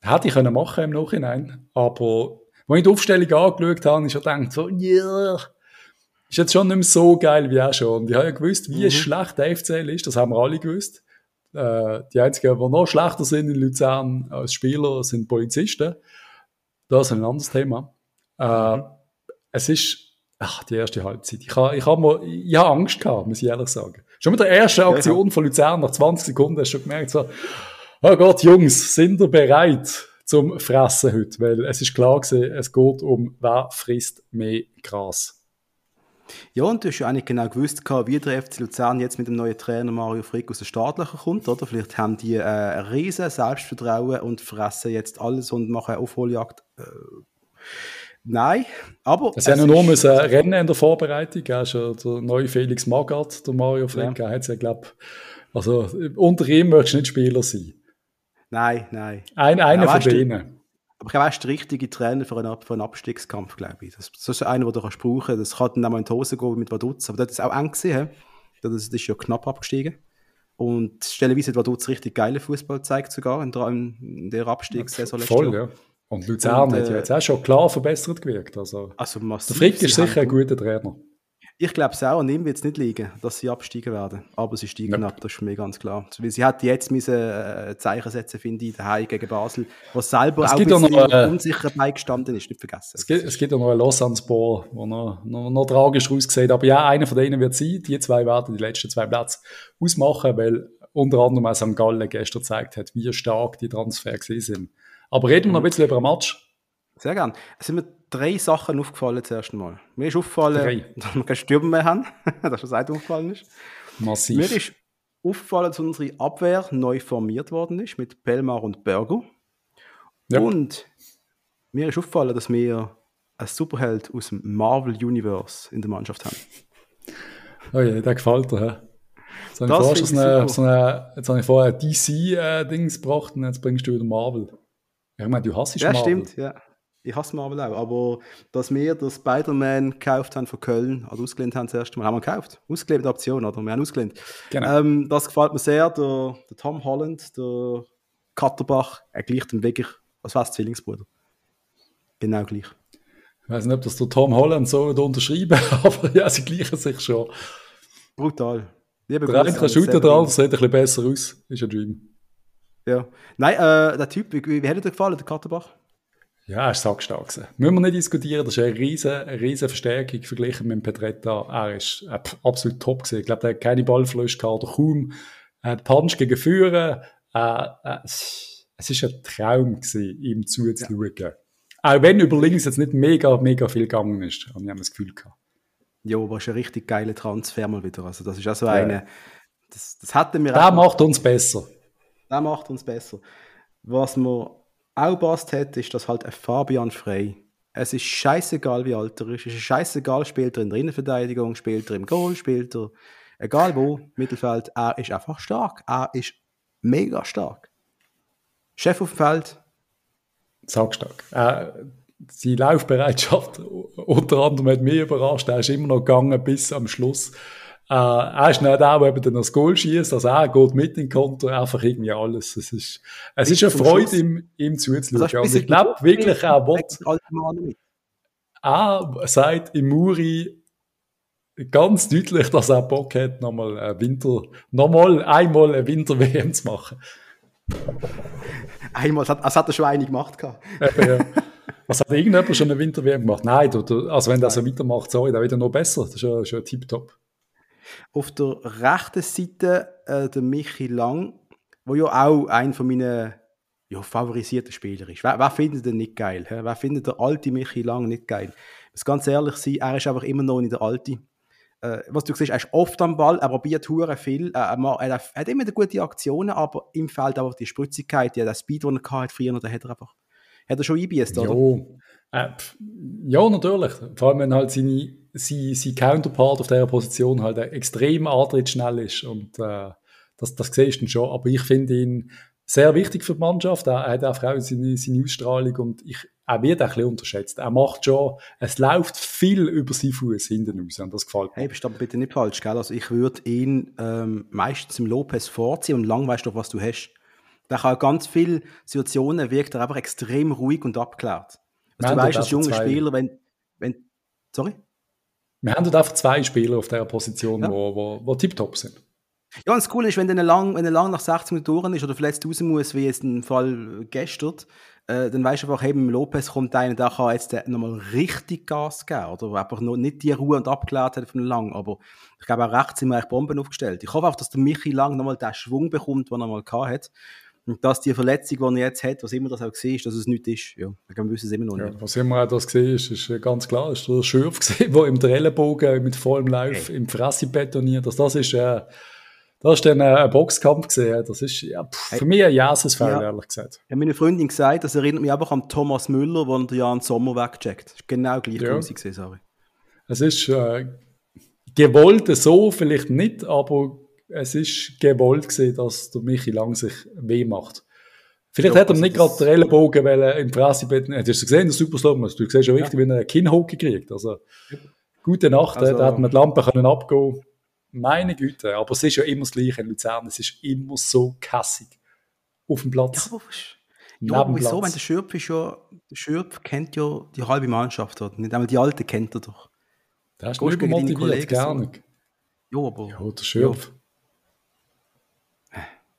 hätte ich können machen im Nachhinein, aber als ich die Aufstellung angeschaut habe, ich schon gedacht, so, yeah, ist jetzt schon nicht mehr so geil wie auch schon. Und ich habe ja gewusst, wie mhm. schlecht der FCL ist, das haben wir alle gewusst. Äh, die einzigen, die noch schlechter sind in Luzern als Spieler, sind Polizisten. Das ist ein anderes Thema. Äh, mhm. Es ist Ach, die erste Halbzeit. Ich habe ich hab mal, ich hab Angst gehabt, muss ich ehrlich sagen. Schon mit der ersten Aktion ja, von Luzern nach 20 Sekunden hast du schon gemerkt, so, oh Gott, Jungs, sind ihr bereit zum Fressen heute? Weil es ist klar gewesen, es geht um, wer frisst mehr Gras. Ja, und du hast ja eigentlich genau gewusst, wie der FC Luzern jetzt mit dem neuen Trainer Mario Frick aus der Staatlichen kommt, oder? Vielleicht haben die äh, ein riesen Selbstvertrauen und fressen jetzt alles und machen eine Aufholjagd. Äh, Nein, aber. Es, es haben nur müssen Rennen in der Vorbereitung. Ja, schon der neue Felix Magath, der Mario Frick, ja. hat ja, glaube also unter ihm möchtest du nicht Spieler sein. Nein, nein. Ein, einer ja, von denen. Aber er ist der richtige Trainer für einen, für einen Abstiegskampf, glaube ich. Das, das ist einer, den du kannst brauchen Das kann dann auch mal in die Hose gehen mit Vaduz. Aber das ist auch eng gesehen. Das, ist ja knapp abgestiegen. Und stellenweise hat Vaduz richtig geile Fußball gezeigt, sogar in der, in der Abstiegssaison. Voll, ja. Und Luzern und, äh, hat ja jetzt auch schon klar verbessert gewirkt. Also, also massiv, der Frick ist sicher ein guter Trainer. Ich glaube es auch, an ihm wird es nicht liegen, dass sie absteigen werden. Aber sie steigen yep. ab, das ist mir ganz klar. Weil sie hat jetzt müssen, äh, Zeichen setzen, finde ich, daheim gegen Basel, was selber es auch ein bisschen noch, äh, unsicher beigestanden ist, nicht vergessen. Es gibt, es gibt auch noch ein Lausanne-Spor, der noch, noch, noch tragisch aussieht. Aber ja, einer von denen wird sein. Die zwei werden die letzten zwei Plätze ausmachen, weil unter anderem auch St. Gallen gestern gezeigt hat, wie stark die Transfer sind. Aber reden wir noch ein bisschen über den Match. Sehr gerne. Es sind mir drei Sachen aufgefallen zuerst einmal. Mir ist aufgefallen, drei. dass wir keine Stürme mehr haben, dass das auch aufgefallen ist. Massiv. Mir ist aufgefallen, dass unsere Abwehr neu formiert worden ist mit Pelmar und Berger. Ja. Und mir ist aufgefallen, dass wir einen Superheld aus dem Marvel Universe in der Mannschaft haben. Oh je, der gefällt dir, Jetzt habe ich, vorher, so eine, jetzt habe ich vorher DC-Dings äh, gebracht und jetzt bringst du wieder Marvel. Ich meine, du hast ja, Marvel. Ja, stimmt, ja. Ich hasse Marvel auch, aber dass wir den Spider-Man gekauft haben von Köln, also ausgelehnt haben das erste Mal, haben wir gekauft. Ausgelehnt Option, oder? Wir haben ausgelehnt. Genau. Ähm, das gefällt mir sehr. Der, der Tom Holland, der Katterbach, er gleicht ihm wirklich, als wäre Zwillingsbruder. Genau gleich. Ich weiß nicht, ob das der Tom Holland so unterschreiben aber ja, sie gleichen sich schon. Brutal. Liebe der eine kann shooten, der andere sieht ein bisschen besser aus. Ist ein Dream. Ja. Nein, äh, der Typ, wie, wie hat dir gefallen, der Katterbach? Ja, er ist sackstark gewesen. Müssen wir nicht diskutieren, das ist eine riesige, eine riesige Verstärkung verglichen mit dem Petretta. Er ist äh, absolut top gewesen. Ich glaube, er hat keine Ballflösche gehabt, oder kaum. Er hat Punch gegen Führer. Äh, äh, es war ein Traum gewesen, ihm zuzuschauen. Ja. Auch wenn über links jetzt nicht mega, mega viel gegangen ist, habe ich das Gefühl gehabt. Ja, aber es ist ein richtig geiler Transfer mal wieder. Also das ist auch so ja. eine, das, das hatten wir Der macht uns besser. Der macht uns besser. Was mir auch passt hat, ist, dass halt ein Fabian Frey. Es ist scheißegal, wie alt er ist. Es ist scheißegal, spielt er in der Innenverteidigung, spielt er im Goal, spielt er egal wo, Mittelfeld. Er ist einfach stark. Er ist mega stark. Chef auf dem Feld. Sagstark. Äh, seine Laufbereitschaft unter anderem hat mich überrascht. Er ist immer noch gegangen bis am Schluss. Äh, er ist nicht der, der eben dann das Goal schießt, also er geht mit in Konto, einfach irgendwie alles. Es ist, es ist eine Freude, ihm, ihm zuzuschauen. Also und ich glaube wirklich, er wird, er sagt im Muri ganz deutlich, dass er Bock hat, nochmal ein Winter, nochmal einmal eine Winter-WM zu machen. Einmal, das hat er schon eine gemacht. Eben, ja. Was hat irgendjemand schon eine Winter-WM gemacht? Nein, also wenn der so weitermacht, sorry, dann wird er noch besser. Das ist ja schon tipptopp. Auf der rechten Seite äh, der Michi Lang, wo ja auch ein von meinen ja, favorisierten Spieler ist. Wer, wer findet den nicht geil? He? Wer findet der alte Michi Lang nicht geil? Ich muss ganz ehrlich sein, er ist einfach immer noch nicht der alte. Äh, was du siehst, er ist oft am Ball, er probiert hure viel, äh, er, er, hat immer gute Aktionen, aber im Feld einfach die Spritzigkeit, ja, der Speed, den er hatte früher, der hat er einfach, hat er schon eingebiest, oder? Jo. Äh, ja, natürlich. Vor allem, wenn halt seine, sein, sein Counterpart auf dieser Position halt extrem antrittsschnell ist und äh, das, das siehst du schon, aber ich finde ihn sehr wichtig für die Mannschaft, er, er hat auch seine, seine Ausstrahlung und ich, er wird ein bisschen unterschätzt. Er macht schon, es läuft viel über seinen Fuß hinten raus und das gefällt mir. Hey, bist du bitte nicht falsch, gell? Also ich würde ihn ähm, meistens im Lopez vorziehen und lang weißt du, was du hast. Der kann ganz viele Situationen wirkt er einfach extrem ruhig und abgeklärt. Also du weißt als junger Spieler, wenn, wenn, sorry? Wir haben dort einfach zwei Spieler auf dieser Position, ja. wo, wo, wo tiptop sind. Ja, und das Coole ist, wenn er lang, wenn lang nach 60 Minuten durch ist oder verletzt raus muss, wie jetzt im Fall gestern, äh, dann weißt du einfach, hey, Lopez kommt einer, der kann jetzt nochmal richtig Gas geben, oder? Einfach noch nicht die Ruhe und abgeklärt hat von Lang, aber ich glaube auch rechts sind wir echt Bomben aufgestellt. Ich hoffe auch, dass der Michi Lang nochmal den Schwung bekommt, den er mal gehabt hat. Und dass die Verletzung, die er jetzt hat, was immer das auch war, dass es nicht ist. Ja, wir wissen es immer noch nicht. Ja, was immer auch das gesehen ist, ist ganz klar, ist der Schürf gesehen, der im Ellenbogen mit vollem Lauf hey. im Fresse betoniert. Also das ist, äh, das ist dann äh, ein Boxkampf gesehen. Das ist ja, pff, für mich ein Jasesfall, ja. ehrlich gesagt. Ja, meine Freundin gesagt, das erinnert mich einfach an Thomas Müller, der den Jan Sommer wegcheckt. Das ist genau gleich ja. gesehen, sorry. Es ist äh, gewollt so, vielleicht nicht, aber es ist gewollt gesehen, dass der Michi Lang sich weh macht. Vielleicht ja, hat er also nicht gerade den Ellenbogen weil er im Fressebett, hast du gesehen, der Superslam, du siehst schon richtig, ja. wenn er einen Kinnhockey kriegt. Also, gute Nacht, also, da hat man die Lampe können abgehen meine Güte, aber es ist ja immer das Gleiche in Luzern. Es ist immer so kassig auf dem Platz. Ja, aber, ja, aber wieso? Wenn der Schürpf ist ja, der Schürpf kennt ja die halbe Mannschaft dort. Nicht einmal die Alte kennt er doch. Der ist nicht motiviert, gar nicht. Ja, aber... Ja, der Schürpf. Ja.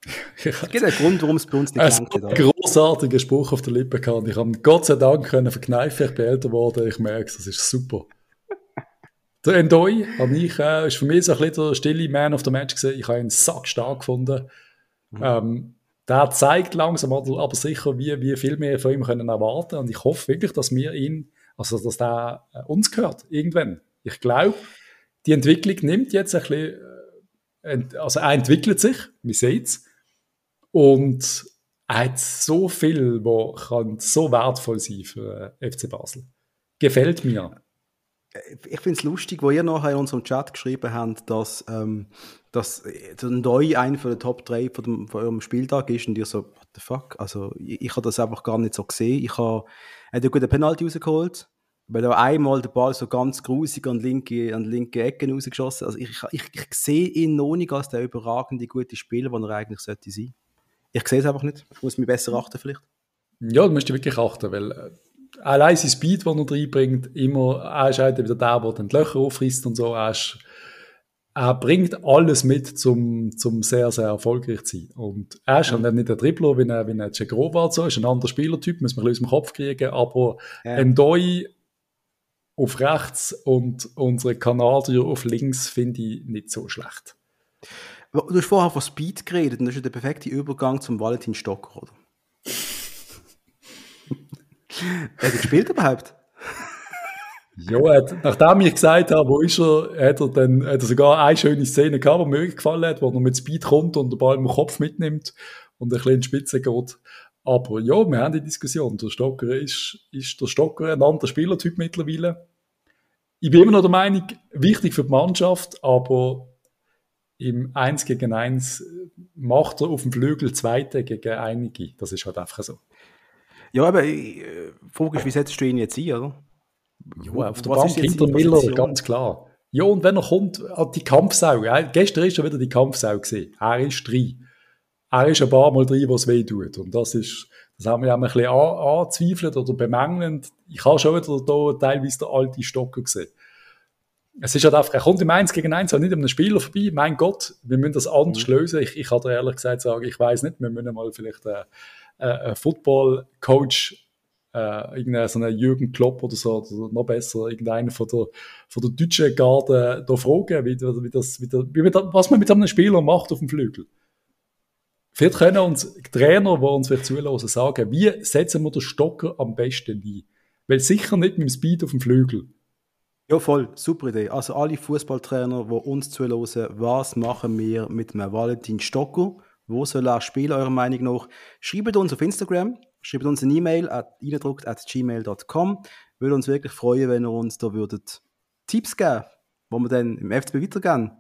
Es gibt einen Grund, warum es bei uns nicht gelangt hat. Ein großartiger Spruch auf der Lippe gehabt. Ich habe Gott sei Dank können verkneifen. Ich bin älter geworden. Ich merke es, das ist super. Der Endoi habe ich, äh, ist für mich so ein bisschen der stille Man of the Match gesehen. Ich habe ihn sackstark gefunden. Mhm. Ähm, der zeigt langsam aber sicher, wie, wie viel wir von ihm können erwarten Und ich hoffe wirklich, dass wir ihn, also dass der äh, uns gehört, irgendwann. Ich glaube, die Entwicklung nimmt jetzt ein bisschen, äh, also er entwickelt sich, wir sehen es. Und er hat so viel, was kann so wertvoll sein für äh, FC Basel. Gefällt mir ich finde es lustig, wo ihr nachher in unserem Chat geschrieben habt, dass, ähm, dass der Neu einer von den Top 3 von, dem, von eurem Spieltag ist und ihr so, what the fuck? Also, ich, ich habe das einfach gar nicht so gesehen. Ich habe, er hat eine gute Penalty rausgeholt, weil er einmal den Ball so ganz grusig an linke, an linke Ecken rausgeschossen Also, ich, ich, ich sehe ihn noch nicht als der überragende gute Spieler, den er eigentlich sollte sein. Ich sehe es einfach nicht. Ich muss mich besser achten, vielleicht. Ja, du musst dich wirklich achten, weil äh, allein sein Speed, den er reinbringt, immer, er ist halt wieder der, der dann die Löcher aufrisst und so, er, ist, er bringt alles mit, zum, zum sehr, sehr erfolgreich zu sein. Und er ist mhm. dann nicht ein Dribbler, wie ein, wie Cegrova so, ist ein anderer Spielertyp, muss man ein bisschen aus dem Kopf kriegen, aber ja. ein Doi auf rechts und unsere Kanadier auf links finde ich nicht so schlecht. Du hast vorher von Speed geredet und das ist ja der perfekte Übergang zum Valentin Stocker, oder? Wer gespielt überhaupt? ja, nachdem ich gesagt habe, wo ist er, hat er dann hat er sogar eine schöne Szene gehabt, die mir gefallen hat, wo er mit Speed kommt und den Ball im Kopf mitnimmt und ein bisschen in die Spitze geht. Aber ja, wir haben die Diskussion. Der Stocker ist, ist der Stocker ein anderer Spielertyp mittlerweile. Ich bin immer noch der Meinung, wichtig für die Mannschaft, aber im 1 gegen 1 macht er auf dem Flügel Zweite gegen einige. Das ist halt einfach so. Ja, aber die äh, Frage ist, wie setzt du ihn jetzt ein, oder? Ja, auf der Was Bank hinter Miller, ganz klar. Ja, und wenn er kommt, die Kampfsau, ja, gestern ist er wieder die Kampfsau gesehen. Er ist drin. Er ist ein paar Mal drin, was weh tut. Und das ist, das haben wir ja ein bisschen anzweifelt oder bemängelnd. Ich habe schon wieder da teilweise der alte Stocker gesehen. Es ist halt einfach, er kommt im 1 gegen 1 nicht einem Spieler vorbei. Mein Gott, wir müssen das anders mhm. lösen. Ich, ich kann dir ehrlich gesagt sagen, ich weiß nicht, wir müssen mal vielleicht einen, einen Football-Coach äh, irgendeinen so einen Jürgen Klopp oder so, oder noch besser, irgendeinen von der, von der deutschen Garde da fragen, wie, wie das, wie, wie, was man mit einem Spieler macht auf dem Flügel. Vielleicht können uns Trainer, die uns vielleicht zulassen, sagen, wie setzen wir den Stocker am besten ein? Weil sicher nicht mit dem Speed auf dem Flügel. Ja, voll, super Idee. Also alle Fußballtrainer, die uns zulassen, was machen wir mit einem Valentin Stocker? Wo soll er spielen, eurer Meinung nach? Schreibt uns auf Instagram, schreibt uns eine E-Mail at gmail.com. Würde uns wirklich freuen, wenn ihr uns da würdet Tipps geben, wo wir dann im FCB weitergehen.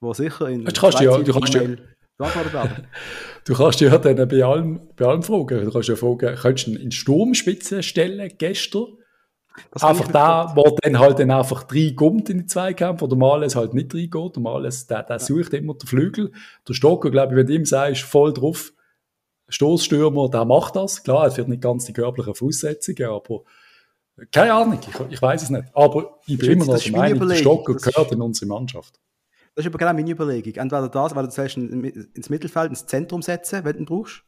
Wo sicher in du kannst ja, du kannst ja, du kannst ja dann bei allem, bei allem fragen. Du kannst ja fragen, könntest du ihn in Sturmspitze stellen gestern? Das einfach da, wo dann halt dann einfach reinkommt in die Zweikämpfe, oder Males halt nicht reingeht. Der Males, der, der sucht immer den Flügel. Der Stocker, glaube ich, wenn du ihm sagst, voll drauf, Stoßstürmer, der macht das. Klar, er hat nicht ganz die körperlichen Voraussetzungen, aber keine Ahnung, ich, ich weiß es nicht. Aber ich bin immer noch der Meinung, der Stocker gehört in unsere Mannschaft. Das ist aber genau meine Überlegung. Entweder das, weil du zuerst ins Mittelfeld, ins Zentrum setzen, wenn du ihn brauchst.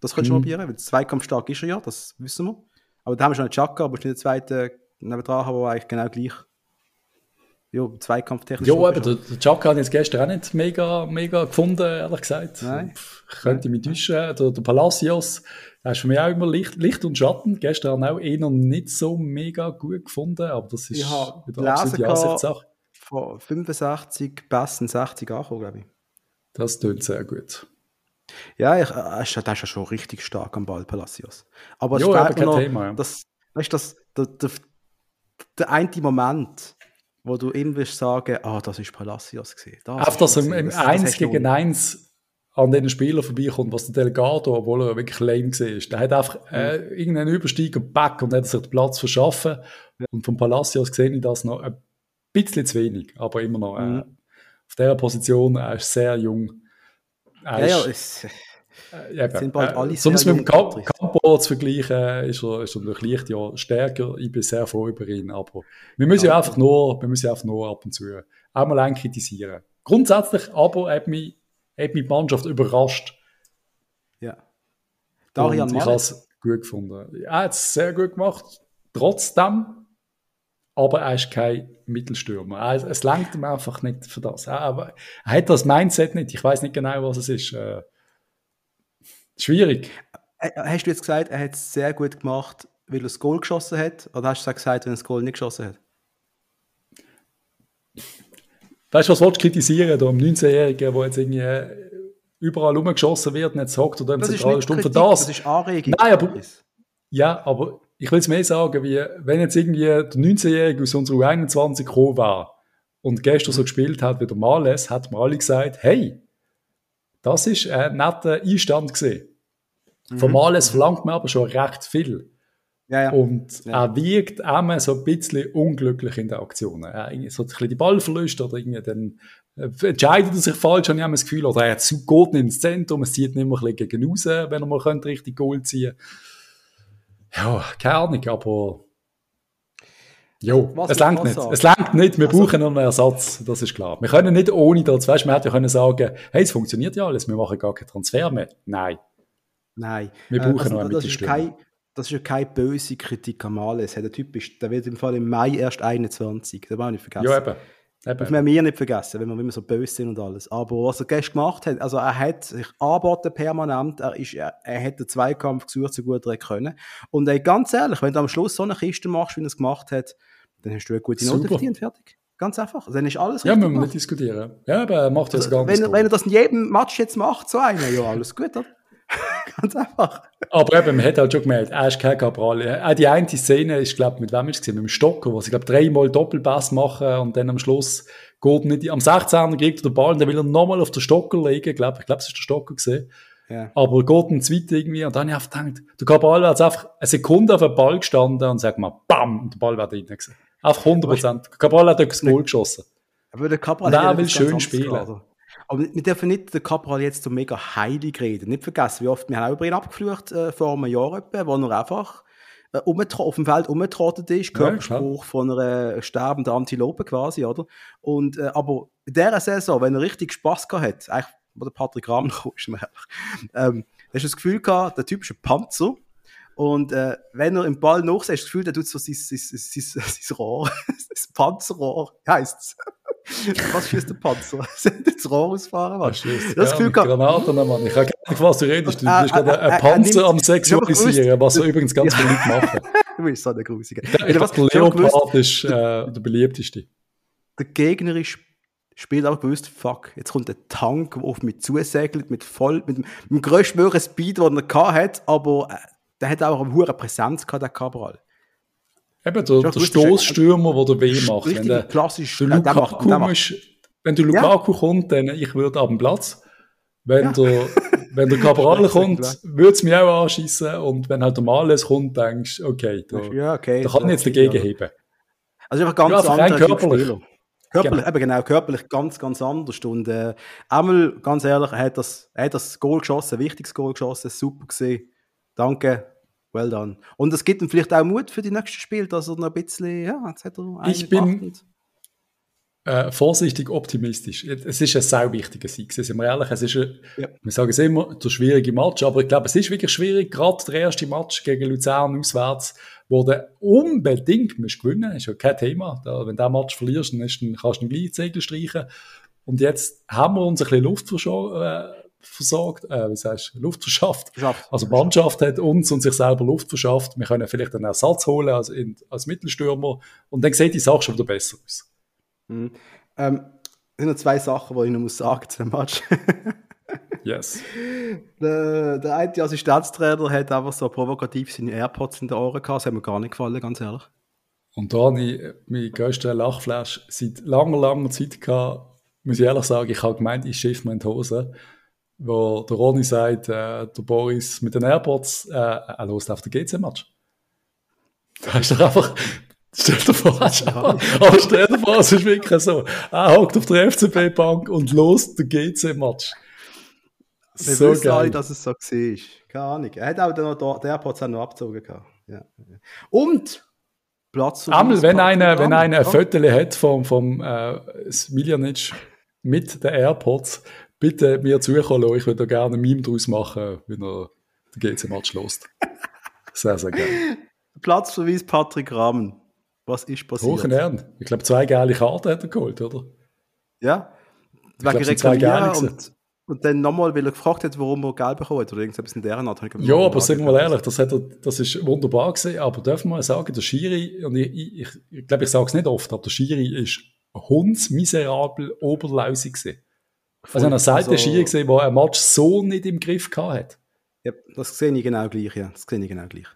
Das könntest du mhm. probieren, weil zweikampfstark ist er ja, das wissen wir. Aber da haben wir schon einen Chaka, aber nicht den zweiten nebendran haben, der eigentlich genau gleich ja, zweikampftechnisch. Ja, aber der, der Chaka hat jetzt gestern auch nicht mega, mega gefunden, ehrlich gesagt. Nein. Ich könnte mich täuschen. Der, der Palacios, der ist für mich auch immer Licht, Licht und Schatten. Gestern auch eher nicht so mega gut gefunden, aber das ist wieder absolute Ansichtssache. Von 65 Pässen 60 angekommen, glaube ich. Das tönt sehr gut. Ja, ich, äh, ist, der ist ja schon richtig stark am Ball, Palacios. Aber es aber kein noch, Thema, ja. das, weißt, das, der, der, der eine Moment, wo du ihm wirst sagen, ah, das ist Palacios gesehen. Auf das im, im 1 gegen 1 an den Spieler vorbeikommt, was der Delgado, obwohl er wirklich lame war, der hat einfach äh, irgendeinen Überstieg und Back und hat sich den Platz verschaffen. Ja. Und von Palacios sehe ich das noch ein bisschen zu wenig, aber immer noch. Äh, mhm. Auf dieser Position, er ist sehr jung. Er ja, ja, ist, äh, sind bald äh, alle Sonst mit dem Campo zu vergleichen, ist er, ist er leicht ja stärker. Ich bin sehr froh über ihn, aber wir müssen ja, einfach nur, wir müssen einfach nur ab und zu auch mal ein kritisieren. Grundsätzlich aber hat mich, hat mich die Mannschaft überrascht. Ja. Darian und ich habe es gut gefunden. Er hat es sehr gut gemacht, trotzdem, aber er ist kein Mittelstürmer. Er, es langt ihm einfach nicht für das. Er, er, hat das Mindset nicht. Ich weiß nicht genau, was es ist. Äh, Schwierig. Hast du jetzt gesagt, er hat es sehr gut gemacht, weil er das Goal geschossen hat? Oder hast du gesagt, wenn er das Goal nicht geschossen hat? Weißt du, was willst du kritisieren? Da, am 19-Jährigen, der jetzt irgendwie überall rumgeschossen wird und jetzt hockt oder im zentralen Sturm für das. Das ist Anregung. Nein, aber, ja, aber ich will es mehr sagen, wie wenn jetzt irgendwie der 19-Jährige aus unserer U21 gekommen war und gestern so gespielt hat wie der Males, hat man alle gesagt, hey, das ist ein netter Einstand gesehen. Mhm. Vom Alles verlangt man aber schon recht viel. Ja, ja. Und ja. er wirkt immer so ein bisschen unglücklich in den Aktionen. Er so ein bisschen die Ballverluste oder irgendwie dann äh, entscheidet er sich falsch, habe ich das Gefühl. Oder er geht nicht ins Zentrum, es zieht nicht mehr ein bisschen gegen raus, wenn er mal richtig Goal ziehen könnte. Ja, keine Ahnung, aber Jo, Was es langt nicht. Es langt nicht. Wir also, brauchen noch einen Ersatz. Das ist klar. Wir können nicht ohne das. Weißt, man hätte ja können sagen, hey, es funktioniert ja alles. Wir machen gar keinen Transfer mehr. Nein. Nein. Wir brauchen äh, also, noch einen das ist, kein, das ist ja keine böse Kritik am Alles. Der Typ ist, der wird im Fall im Mai erst 21. Das war nicht vergessen. Ja, eben. Eben. Das wir nicht vergessen, wenn wir immer so böse sind und alles. Aber was er gestern gemacht hat, also er hat sich angeboten permanent, er, ist, er, er hat den Zweikampf gesucht, so gut er können. Und ey, ganz ehrlich, wenn du am Schluss so eine Kiste machst, wie er es gemacht hat, dann hast du eine gute Note verdient, fertig. Ganz einfach. Dann ist alles Ja, müssen wir nicht diskutieren. Ja, aber er macht das also, gar nicht. Wenn, wenn er das in jedem Match jetzt macht, so einer, ja, alles gut, oder? Ganz einfach. Aber eben, man hat halt schon gemerkt, er ist kein Cabral. Auch die eine Szene ist, glaube ich, mit wem ist es Mit dem Stocker, wo sie, glaube dreimal Doppelpass machen und dann am Schluss geht nicht, am 16er kriegt er den Ball und dann will er nochmal auf den Stocker legen, glaub, ich glaube, es ist der Stocker gesehen. Ja. Aber geht ein zweiter irgendwie und dann habe ich gedacht, der Cabral hat jetzt einfach eine Sekunde auf den Ball gestanden und sagt mal, BAM! Und der Ball wäre drin gewesen. Einfach 100 Prozent. Cabral hat das Goal geschossen. Aber der Cabral Nein, will schön spielen. Klar, aber wir dürfen nicht den Cabral jetzt so mega heilig reden. Nicht vergessen, wie oft wir haben auch über ihn abgeflucht äh, vor einem Jahr etwa, wo er einfach äh, auf dem Feld umgetrottet ist, Körperspruch ja, von einer sterbenden Antilope quasi, oder? Und, äh, aber in dieser Saison, wenn er richtig Spass gehabt hat, eigentlich, wo der Patrick Rahmen kam, ist mir ehrlich, ähm, hast du das Gefühl gehabt, der Typ ist ein Panzer, und äh, wenn er im Ball noch das Gefühl, der tut so sein, sein, sein, sein Rohr, das Panzerrohr, heisst es. Was schießt der Panzer? das Rohr ausfahren, was? Das ja, Gefühl gehabt. Granaten, Mann. Ich habe gar nicht, was du redest. Du bist gerade ein Panzer am Sexualisieren, was er übrigens ganz viele Leute machen. Du bist so eine Grusige. Der, ich der Leopard ist äh, der beliebteste. Der Gegner ist Spiel auch gewusst, fuck, jetzt kommt ein Tank, der auf mich zusegelt, mit voll, mit, mit dem größtmöglichen Speed, den er hatte, aber äh, der hat auch eine hohe Präsenz gehabt, der Cabral. Eben, der, der Stoßstürmer, der der weh macht. Wenn der, klassisch, der Lukaku der macht, ist, wenn der Lukaku ja. kommt, dann ich würde ab dem Platz. Wenn, ja. der, wenn der Cabral kommt, würde es mich auch anschießen. Und wenn halt der Males kommt, denkst du, okay, da, ja, okay, da kann ich jetzt dagegen heben. Also einfach ganz ja, anders. Körperlich. Körperlich, genau. eben genau, körperlich ganz, ganz anders. Und äh, einmal, ganz ehrlich, er hat das, er hat das Goal geschossen, ein wichtiges Goal geschossen, super gesehen. Danke, well done. Und es gibt ihm vielleicht auch Mut für die nächsten Spiele, dass er noch ein bisschen, ja, jetzt hat er Ich bin äh, vorsichtig optimistisch. Es ist ein sehr wichtiger Sieg, sind wir ehrlich. Es ist, ein, ja. wir sagen es immer, der schwierige Match, aber ich glaube, es ist wirklich schwierig, gerade der erste Match gegen Luzern auswärts, wo du unbedingt musst gewinnen musst. ist ja kein Thema. Da, wenn du den Match verlierst, dann, ist, dann kannst du den gleichen Zegel streichen. Und jetzt haben wir uns ein bisschen Luft verschoben, äh, versorgt, äh, wie sagst du, Luft verschafft. Verschafft. Also Mannschaft hat uns und sich selber Luft verschafft. Wir können vielleicht einen Ersatz holen als, in, als Mittelstürmer und dann sieht die Sache schon wieder besser aus. Mhm. Ähm, es sind noch zwei Sachen, die ich noch muss sagen zu dem Match. yes. Der, der eine Assistenztrainer hat einfach so provokativ seine AirPods in den Ohren gehabt. Das hat mir gar nicht gefallen, ganz ehrlich. Und da habe ich mein größter Lachflash seit langer, langer Zeit gehabt, muss ich ehrlich sagen, ich habe gemeint, ich schiff mir in die Hose wo der Ronny sagt, äh, der Boris mit den AirPods, äh, er lost auf den GC-Match. Da ist doch einfach, stell dir vor, aber, stell dir vor, es ist wirklich so, er hockt auf der FCB-Bank und lost den GC-Match. Wir so wissen alle, dass es so war. Keine Ahnung. Er hat auch noch, der AirPods auch noch abgezogen. Ja. Und Platz Einmal, wenn einer, wenn einer ein Foto hat vom, vom äh, Smiljanic mit den AirPods, bitte mir zukommen Ich würde da gerne ein Meme daraus machen, wenn er den GC-Match lost. Sehr, sehr gerne. Platzverweis Patrick Rahmen. Was ist passiert? Hoch Ernst. Ich glaube, zwei geile Karten hat er geholt, oder? Ja. Wegen Reklamieren und, und dann nochmal, weil er gefragt hat, warum er gelb bekommen hat oder irgendetwas in der Art. Ja, aber sagen wir mal ehrlich, das, hat er, das ist wunderbar gesehen, aber dürfen wir mal sagen, der Schiri, und ich, ich, ich, ich glaube, ich sage es nicht oft, aber der Schiri ist hundsmiserabel oberlausig gewesen. Also, ich habe selten also, Ski gesehen, der ein Match so nicht im Griff hatte. Ja, das sehe ich genau gleich, ja. Das sehe ich genau gleich.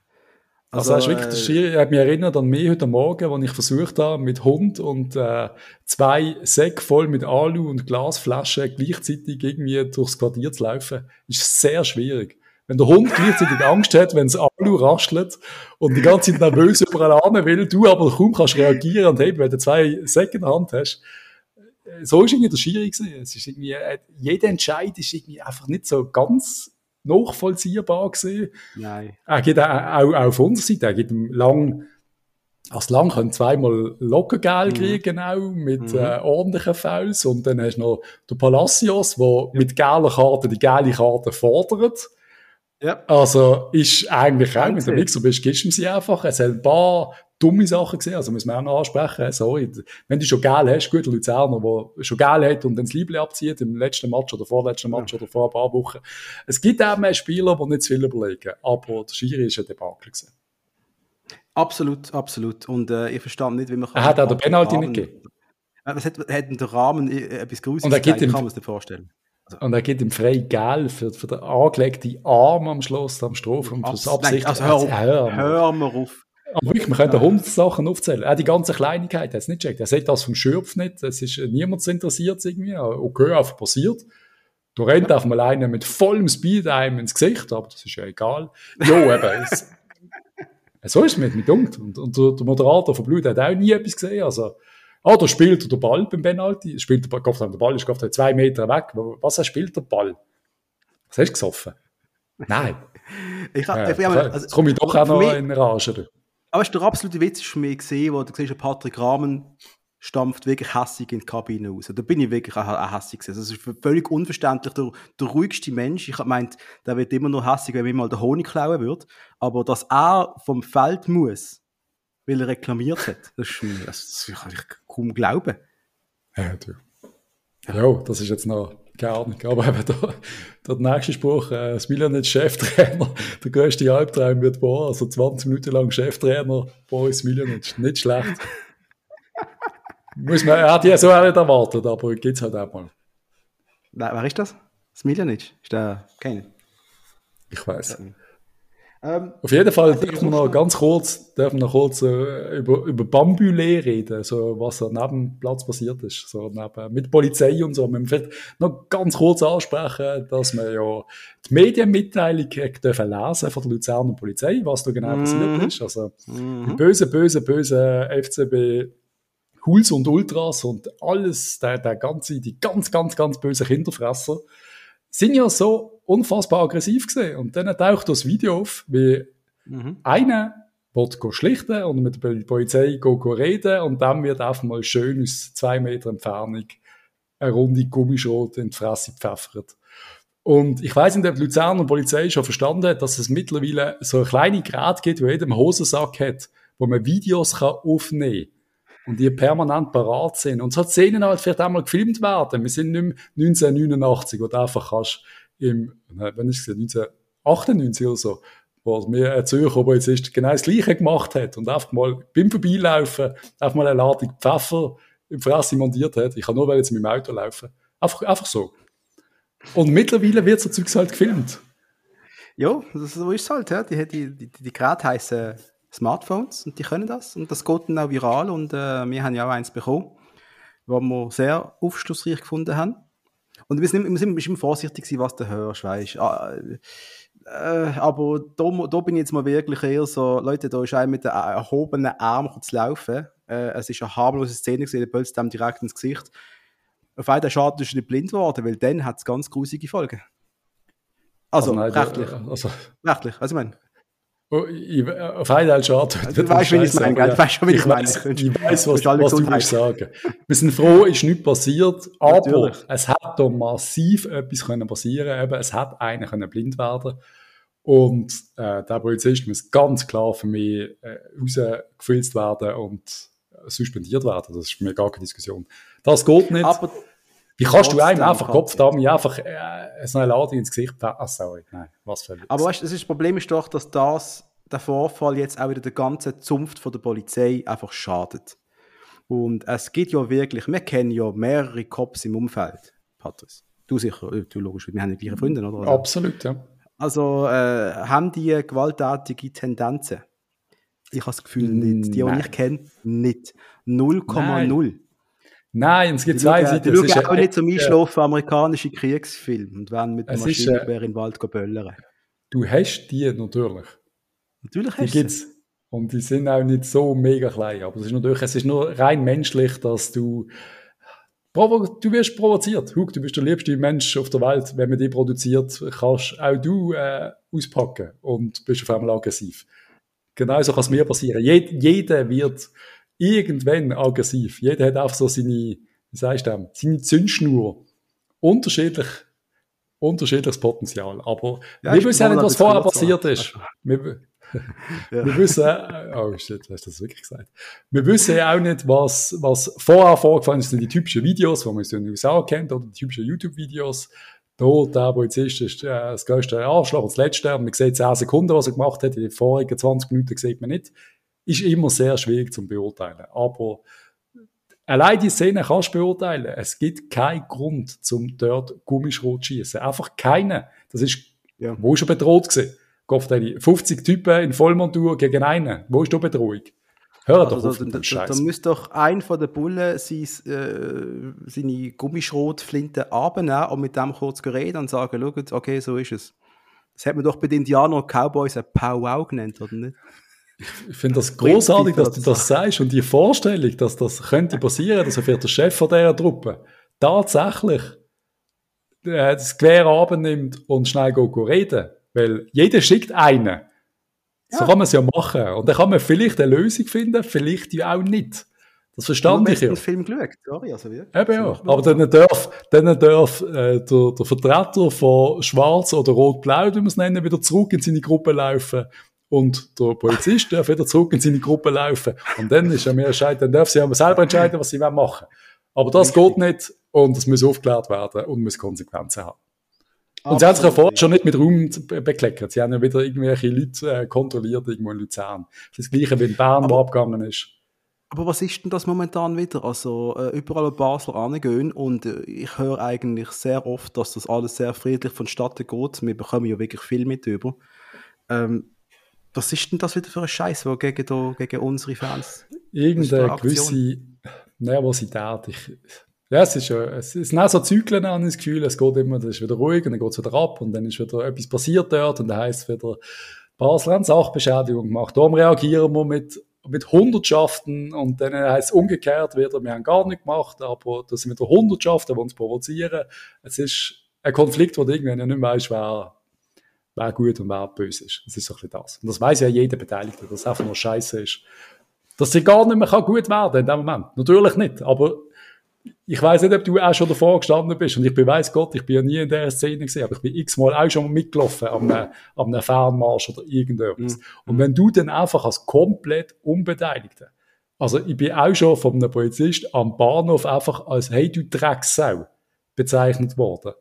Also, also wirklich, der Schiri hat mich erinnert an mich heute Morgen, als ich versucht habe, mit Hund und äh, zwei Säcke voll mit Alu und Glasflaschen gleichzeitig irgendwie durchs Quartier zu laufen. Ist sehr schwierig. Wenn der Hund gleichzeitig Angst hat, wenn es Alu raschelt und die ganze Zeit nervös überall an will, du aber kaum kannst reagieren und hey, wenn du zwei Säcke in der Hand hast, so ist irgendwie der Schiri gewesen. Es ist irgendwie, äh, jeder Entscheid ist irgendwie einfach nicht so ganz nachvollziehbar gewesen. Nein. Er geht auch, auch, auch auf unserer Seite, er geht lang, als lang können zweimal Lockengeld mhm. kriegen, auch, mit mhm. äh, ordentlichen Fouls. Und dann hast du noch den Palacios, der mit gelber Karte die geile Karte fordert. Ja. Also, ist eigentlich auch, wenn du Mixer bist, gibst du sie einfach. Es hat ein paar dumme Sachen gesehen, also müssen wir auch noch ansprechen, sorry, wenn du schon geil hast, gut, Luzerner, der schon geil hat und dann das Liebling abzieht im letzten Match oder vorletzten Match ja. oder vor ein paar Wochen. Es gibt auch mehr Spieler, die nicht zu viel überlegen, aber der Schiri ist ein Debakel gewesen. Absolut, absolut. Und äh, ich verstehe nicht, wie man Er hat auch den Penalty nicht gegeben. Äh, was hat, hat der Rahmen äh, etwas er gibt ihm, kann man sich vorstellen. Also. Und er gibt ihm frei Geld für, für den angelegten Arm am Schluss, am Strophen, fürs Absicht. Also hör, auf, hör, hör mal auf. Aber wirklich, man könnte hundert Sachen aufzählen. Auch die ganze Kleinigkeit, hat es nicht checkt. Er sieht das vom Schürpf nicht. Es ist niemand interessiert irgendwie. Okay, einfach passiert. Du rennt auf mal einen mit vollem Speed einem ins Gesicht, aber das ist ja egal. Jo, eben. Es, so ist es mit mir dunkt. Und, und der, der Moderator von Blut hat auch nie etwas gesehen. Also, Ah, da spielt er den Ball beim Penalty. Spielt der, Ball, der Ball ist zwei Meter weg. Was, er spielt der Ball? Was hast du gesoffen? Nein. ich, ja, ich, also, jetzt komme ich doch auch noch mich, in Rage. Aber ist der absolute Witz für mich gesehen, wo du siehst, Patrick Rahmen stampft wirklich hässig in die Kabine raus. Da bin ich wirklich auch, auch hässig gewesen. Das ist völlig unverständlich. Der, der ruhigste Mensch, ich meint, der wird immer nur hässig, wenn ihm mal der Honig klauen wird. Aber dass er vom Feld muss, weil er reklamiert hat, das, ist, das kann ich kaum glauben. Ja, du. Ja, das ist jetzt noch keine Ahnung. Aber eben der, der nächste Spruch, äh, Smiljan ist Cheftrainer, der größte Albtraum wird wahr. Also 20 Minuten lang Cheftrainer, Boris Smiljan nicht schlecht. Muss man, er hat ja so auch nicht erwartet, aber geht's halt auch mal. Wer ist das? Smiljanic? Ist der kein? Ich weiß. Ähm, Auf jeden Fall dürfen wir noch ganz kurz, dürfen noch kurz äh, über, über Bambule reden, so was da neben dem Platz passiert ist, so neben, mit Polizei und so. Wir müssen vielleicht noch ganz kurz ansprechen, dass wir ja die Medienmitteilung dürfen lesen von der Luzerner Polizei, was da genau mhm. passiert ist. Also, mhm. die böse, böse, böse FCB Huls und Ultras und alles, der, der ganze, die ganz, ganz, ganz bösen Kinderfresser, sind ja so unfassbar aggressiv gesehen. Und dann taucht das Video auf, wie mhm. einer wird schlichten und mit der Polizei go, go reden und dann wird einfach mal schön aus zwei Meter Entfernung eine runde Gummischrot in die Fresse gepfeffert. Und ich weiß nicht, ob die Luzerner Polizei schon verstanden hat, dass es mittlerweile so eine kleine Gerät gibt, wo jeder einen Hosensack hat, wo man Videos kann aufnehmen kann und die permanent parat sind. Und so Szenen halt vielleicht einmal gefilmt werden. Wir sind nicht mehr 1989, wo du einfach kannst im, wenn ich es 1998 oder so, wo mir ein Zürcher, der jetzt ist, genau das Gleiche gemacht hat und einfach mal beim Vorbeilaufen einfach mal eine Ladung Pfeffer im Fresse montiert hat. Ich kann nur jetzt mit dem Auto laufen. Einfach, einfach so. Und mittlerweile wird so Zeugs halt gefilmt. Ja, so ist es halt. Ja. Die, die, die, die Geräte heißen Smartphones und die können das und das geht dann auch viral und äh, wir haben ja auch eins bekommen, was wir sehr aufschlussreich gefunden haben. Und wir sind, wir sind, wir sind vorsichtig gewesen, was du hörst, weißt ah, äh, aber da, da bin ich jetzt mal wirklich eher so, Leute, da ist einer mit den erhobenen Armen zu laufen. Äh, es ist eine harmlose Szene gewesen, der pölzt dem direkt ins Gesicht. Auf einen Schaden ist er nicht blind geworden, weil dann hat es ganz grusige Folgen. Also, also nein, rechtlich. Also, rechtlich, also ich meine. Oh, ich, auf einmal schade. Also, du weißt, wie ich es meine, weißt schon, wie ich meine. Ich weiß, was, was du willst sagen. Wir sind froh, ist nichts passiert, aber Natürlich. es hat da massiv etwas können passieren Eben, es hat einer können blind werden und äh, der Polizist muss ganz klar für mich äh, rausgefilzt werden und suspendiert werden. Das ist für mich gar keine Diskussion. Das geht nicht. Aber wie kannst du einem einfach Kopf da mir einfach äh, so eine Ladung ins Gesicht Ah, sorry, nein, was für Aber weißt, das, ist, das Problem ist doch, dass das, der Vorfall jetzt auch wieder der ganzen Zunft von der Polizei einfach schadet. Und es gibt ja wirklich, wir kennen ja mehrere Cops im Umfeld, Patrice. Du sicher, äh, du logisch, wir haben die gleichen Freunde, oder? Also, Absolut, ja. Also äh, haben die gewalttätige Tendenzen? Ich habe das Gefühl nicht. Die, die ich kenne, nicht. 0,0. Nein, es gibt zwei Seiten. Ich schaue auch nicht zum Einschlafen amerikanische Kriegssfilme und wenn mit dem Maschinengewehr in den Wald böllern. Du hast die natürlich. Natürlich hast die gibt's. Und die sind auch nicht so mega klein. Aber es ist natürlich, es ist nur rein menschlich, dass du du wirst provoziert. Huck, du bist der liebste Mensch auf der Welt. Wenn man die produziert, kannst auch du äh, auspacken und bist auf einmal aggressiv. Genauso kann es mir passieren. Jed, jeder wird irgendwann aggressiv. Jeder hat auch so seine, wie sagst du, seine Zündschnur. Unterschiedlich, unterschiedliches Potenzial. Aber ja, wir wissen ja nicht, was vorher passiert ist. Wir, ja. wir wissen, oh shit, hast du das wirklich gesagt? Wir wissen ja auch nicht, was, was vorher vorgefallen ist, sind die typischen Videos, die man in den USA kennt, oder die typischen YouTube-Videos. Da, der, der jetzt ist, ist äh, das größte Arschloch, das letzte. Und man sieht 10 Sekunden, was er gemacht hat. In den vorigen 20 Minuten sieht man nicht ist immer sehr schwierig zu beurteilen. Aber allein die Szene kannst du beurteilen. Es gibt keinen Grund, zum dort Gummischrot zu schießen. Einfach keinen. Das ist, ja. wo ist er bedroht gewesen? Gott, 50 Typen in Vollmontur gegen einen. Wo ist die Bedrohung? Hör doch also, auf dem Scheiß. Da müsste doch ein von den Bullen sein, äh, seine Gummischrotflinte abnehmen und mit dem kurz reden und sagen, schaut, okay, so ist es. Das hat man doch bei den Indianern und Cowboys ein Powwow genannt, oder nicht? Ich finde das großartig, dass du das sagst und die Vorstellung, dass das könnte passieren, dass er der Chef von dieser Truppe tatsächlich äh, das Gewehr abnimmt und schnell go, go reden. Weil jeder schickt einen. So kann man es ja machen. Und dann kann man vielleicht eine Lösung finden, vielleicht ja auch nicht. Das verstand ich ja. den Film geschaut, sorry, also? Eben ja. Aber dann darf, dann darf äh, der, der Vertreter von Schwarz oder Rot-Blau, wie wir es nennen, wieder zurück in seine Gruppe laufen und der Polizist darf wieder zurück in seine Gruppe laufen. Und dann ist er mir entscheidend, dann darf sie aber selber entscheiden, was sie machen wollen. Aber das Richtig. geht nicht und es muss aufgeklärt werden und muss Konsequenzen haben. Und Absolut, sie haben sich ja vorher schon nicht mit Raum bekleckert. Sie haben ja wieder irgendwelche Leute äh, kontrolliert irgendwo in Luzern. Das gleiche wie in Bern, aber, wo abgegangen ist. Aber was ist denn das momentan wieder? Also äh, überall wo Basler angehen und äh, ich höre eigentlich sehr oft, dass das alles sehr friedlich vonstatten geht. Wir bekommen ja wirklich viel mit über. Ähm, was ist denn das wieder für ein Scheiß, der gegen, da, gegen unsere Fans? Irgendeine gewisse Nervosität. Ich, ja, es ist es sind auch so Zyklen an das Gefühl, es geht immer, das ist wieder ruhig und dann geht es wieder ab und dann ist wieder etwas passiert dort und dann heisst es wieder, Basel haben Sachbeschädigung gemacht. Darum reagieren wir mit mit Hundertschaften und dann heißt es umgekehrt wieder, wir haben gar nichts gemacht, aber das sind wieder Hundertschaften, die uns provozieren. Es ist ein Konflikt, wo du irgendwann ja nicht weißt, wer, wer gut und wer böse ist. Das ist so ein bisschen das. Und das weiß ja jeder Beteiligte, dass es einfach nur Scheiße ist. Dass sie gar nicht mehr gut werden kann in dem Moment. Natürlich nicht, aber ich weiß nicht, ob du auch schon davor gestanden bist. Und ich beweise Gott, ich bin ja nie in dieser Szene gesehen, aber ich bin x-mal auch schon mitgelaufen am einem, einem Fernmarsch oder irgendetwas. Mhm. Und wenn du dann einfach als komplett Unbeteiligter, also ich bin auch schon von einem Polizist am Bahnhof einfach als «Hey, du Drecksau» bezeichnet worden.